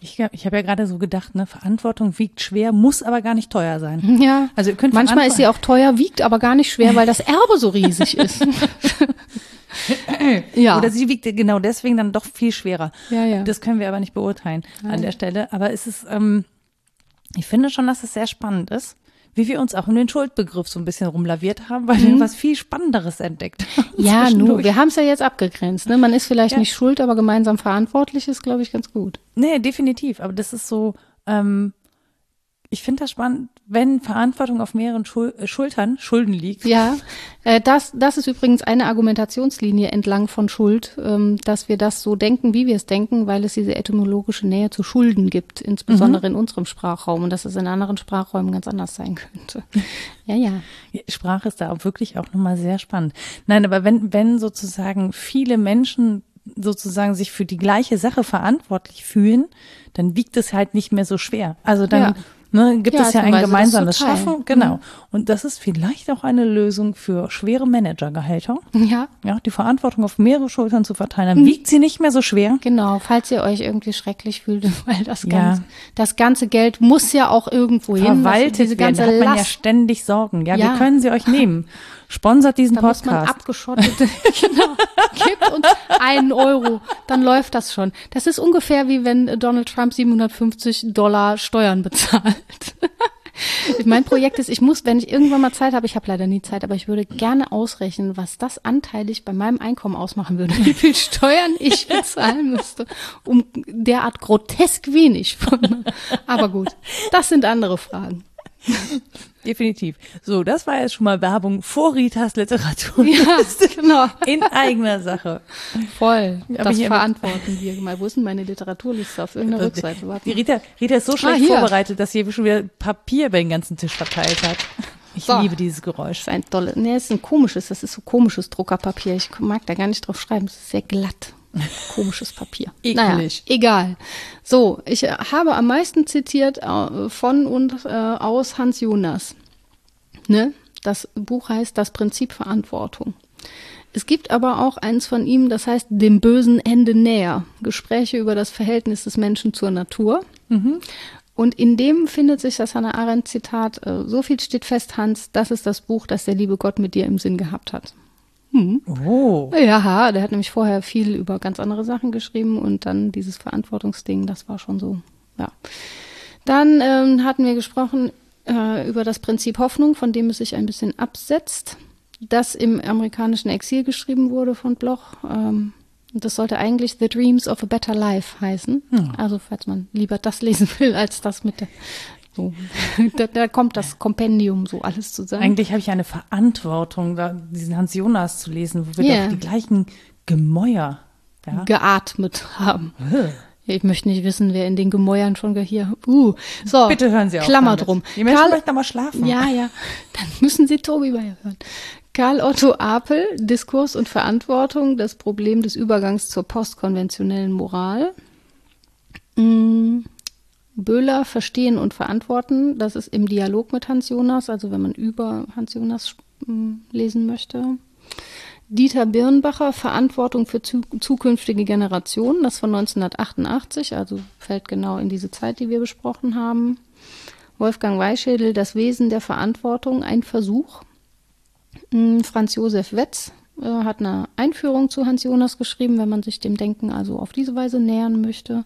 Ich, ich habe ja gerade so gedacht, ne, Verantwortung wiegt schwer, muss aber gar nicht teuer sein. Ja. Also ihr könnt manchmal ist sie auch teuer, wiegt aber gar nicht schwer, weil das Erbe so riesig ist. ja. Oder sie wiegt genau deswegen dann doch viel schwerer. Ja, ja. Das können wir aber nicht beurteilen ja. an der Stelle. Aber es ist, ähm, ich finde schon, dass es sehr spannend ist, wie wir uns auch in den Schuldbegriff so ein bisschen rumlaviert haben, weil mhm. wir was viel Spannenderes entdeckt haben. Ja, nur, wir haben es ja jetzt abgegrenzt. Ne? Man ist vielleicht ja. nicht schuld, aber gemeinsam verantwortlich ist, glaube ich, ganz gut. Nee, definitiv. Aber das ist so, ähm, ich finde das spannend, wenn Verantwortung auf mehreren Schul äh, Schultern, Schulden liegt. Ja, äh, das, das ist übrigens eine Argumentationslinie entlang von Schuld, ähm, dass wir das so denken, wie wir es denken, weil es diese etymologische Nähe zu Schulden gibt, insbesondere mhm. in unserem Sprachraum und dass es in anderen Sprachräumen ganz anders sein könnte. Ja, ja. Sprache ist da auch wirklich auch nochmal sehr spannend. Nein, aber wenn, wenn sozusagen viele Menschen sozusagen sich für die gleiche Sache verantwortlich fühlen, dann wiegt es halt nicht mehr so schwer. Also dann ja ne, gibt ja, es ja ein Weise, gemeinsames Schaffen. Genau. Mhm. Und das ist vielleicht auch eine Lösung für schwere Managergehälter. Ja. Ja, die Verantwortung auf mehrere Schultern zu verteilen, dann mhm. wiegt sie nicht mehr so schwer. Genau, falls ihr euch irgendwie schrecklich fühlt, weil das ganze, ja. das ganze Geld muss ja auch irgendwo hin. Verwaltet diese ganze werden, hat man ja ständig Sorgen. Ja, ja, wir können sie euch nehmen. Sponsert diesen da Podcast. Muss man abgeschottet. genau. Gibt uns einen Euro, dann läuft das schon. Das ist ungefähr wie wenn Donald Trump 750 Dollar Steuern bezahlt. mein Projekt ist, ich muss, wenn ich irgendwann mal Zeit habe, ich habe leider nie Zeit, aber ich würde gerne ausrechnen, was das anteilig bei meinem Einkommen ausmachen würde, wie viel Steuern ich bezahlen müsste, um derart grotesk wenig. Von, aber gut, das sind andere Fragen. Definitiv. So, das war jetzt schon mal Werbung vor Ritas Literatur. Ja, genau. In eigener Sache. Voll. das verantworten wir mal. Wo ist denn meine Literaturliste auf irgendeiner also, Rückseite? Warte. Rita, Rita ist so schlecht ah, vorbereitet, dass sie schon wieder Papier über den ganzen Tisch verteilt hat. Ich so. liebe dieses Geräusch. Das ist ein tolles, nee, es ist ein komisches, das ist so komisches Druckerpapier. Ich mag da gar nicht drauf schreiben. Es ist sehr glatt. Komisches Papier. Eklig. Naja, egal. So, ich äh, habe am meisten zitiert äh, von und äh, aus Hans Jonas. Ne? Das Buch heißt Das Prinzip Verantwortung. Es gibt aber auch eins von ihm, das heißt Dem bösen Ende näher. Gespräche über das Verhältnis des Menschen zur Natur. Mhm. Und in dem findet sich das Hannah Arendt Zitat, so viel steht fest, Hans, das ist das Buch, das der liebe Gott mit dir im Sinn gehabt hat. Hm. Oh. Ja, der hat nämlich vorher viel über ganz andere Sachen geschrieben und dann dieses Verantwortungsding, das war schon so, ja. Dann ähm, hatten wir gesprochen äh, über das Prinzip Hoffnung, von dem es sich ein bisschen absetzt, das im amerikanischen Exil geschrieben wurde von Bloch. Ähm, das sollte eigentlich The Dreams of a Better Life heißen. Hm. Also falls man lieber das lesen will, als das mit der so, da, da, kommt das Kompendium so alles zusammen. Eigentlich habe ich eine Verantwortung, diesen Hans Jonas zu lesen, wo wir yeah. doch die gleichen Gemäuer ja? geatmet haben. Ich möchte nicht wissen, wer in den Gemäuern schon hier. Uh, so. Bitte hören Sie auf. Klammer damit. drum. Die Menschen Karl, möchten mal schlafen. Ja, ja. Dann müssen Sie Tobi bei hören. Karl Otto Apel, Diskurs und Verantwortung, das Problem des Übergangs zur postkonventionellen Moral. Mm, Böhler, Verstehen und Verantworten, das ist im Dialog mit Hans Jonas, also wenn man über Hans Jonas mm, lesen möchte. Dieter Birnbacher, Verantwortung für zu, zukünftige Generationen, das von 1988, also fällt genau in diese Zeit, die wir besprochen haben. Wolfgang Weischädel, Das Wesen der Verantwortung, ein Versuch. Mm, Franz Josef Wetz äh, hat eine Einführung zu Hans Jonas geschrieben, wenn man sich dem Denken also auf diese Weise nähern möchte.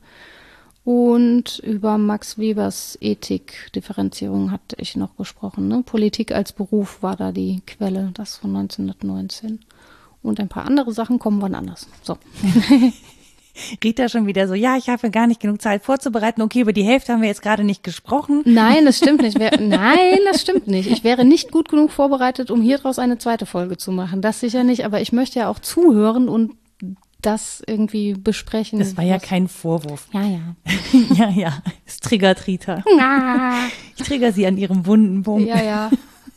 Und über Max Webers Ethik-Differenzierung hatte ich noch gesprochen. Ne? Politik als Beruf war da die Quelle, das von 1919. Und ein paar andere Sachen kommen wann anders. So. Rita schon wieder so, ja, ich habe gar nicht genug Zeit vorzubereiten. Okay, über die Hälfte haben wir jetzt gerade nicht gesprochen. Nein, das stimmt nicht. Nein, das stimmt nicht. Ich wäre nicht gut genug vorbereitet, um hier draus eine zweite Folge zu machen. Das sicher nicht. Aber ich möchte ja auch zuhören und das irgendwie besprechen. Das war ja kein Vorwurf. Ja, ja. ja, ja. Es triggert Rita. ich trigger sie an ihrem wunden Punkt. Ja, ja.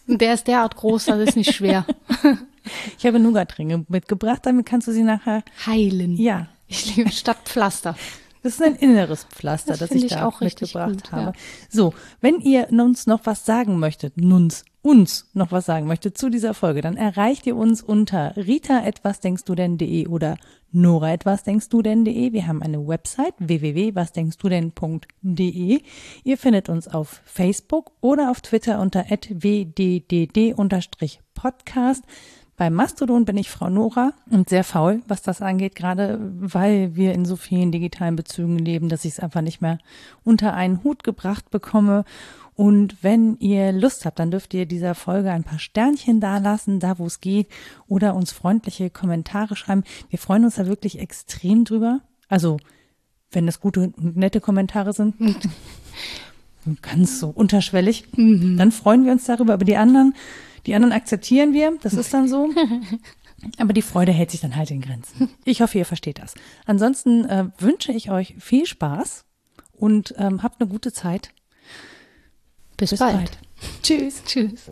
Der ist derart groß, das ist nicht schwer. ich habe Nougatringe mitgebracht, damit kannst du sie nachher heilen. Ja. Ich liebe statt Pflaster. Das ist ein inneres Pflaster, das, das ich, ich da auch mitgebracht gut, habe. Ja. So, wenn ihr uns noch was sagen möchtet, nuns, uns noch was sagen möchtet zu dieser Folge, dann erreicht ihr uns unter rita etwas denkst du denn.de oder nora etwas denkst du denn.de. Wir haben eine Website www.wasdenkst-du-denn.de. Ihr findet uns auf Facebook oder auf Twitter unter wddd-podcast. Bei Mastodon bin ich Frau Nora und sehr faul, was das angeht, gerade weil wir in so vielen digitalen Bezügen leben, dass ich es einfach nicht mehr unter einen Hut gebracht bekomme. Und wenn ihr Lust habt, dann dürft ihr dieser Folge ein paar Sternchen dalassen, da wo es geht, oder uns freundliche Kommentare schreiben. Wir freuen uns da wirklich extrem drüber. Also, wenn das gute und nette Kommentare sind. ganz so unterschwellig, mhm. dann freuen wir uns darüber. Aber die anderen, die anderen akzeptieren wir, das ist dann so. Aber die Freude hält sich dann halt in Grenzen. Ich hoffe, ihr versteht das. Ansonsten äh, wünsche ich euch viel Spaß und ähm, habt eine gute Zeit. Bis, Bis bald. bald. Tschüss. Tschüss.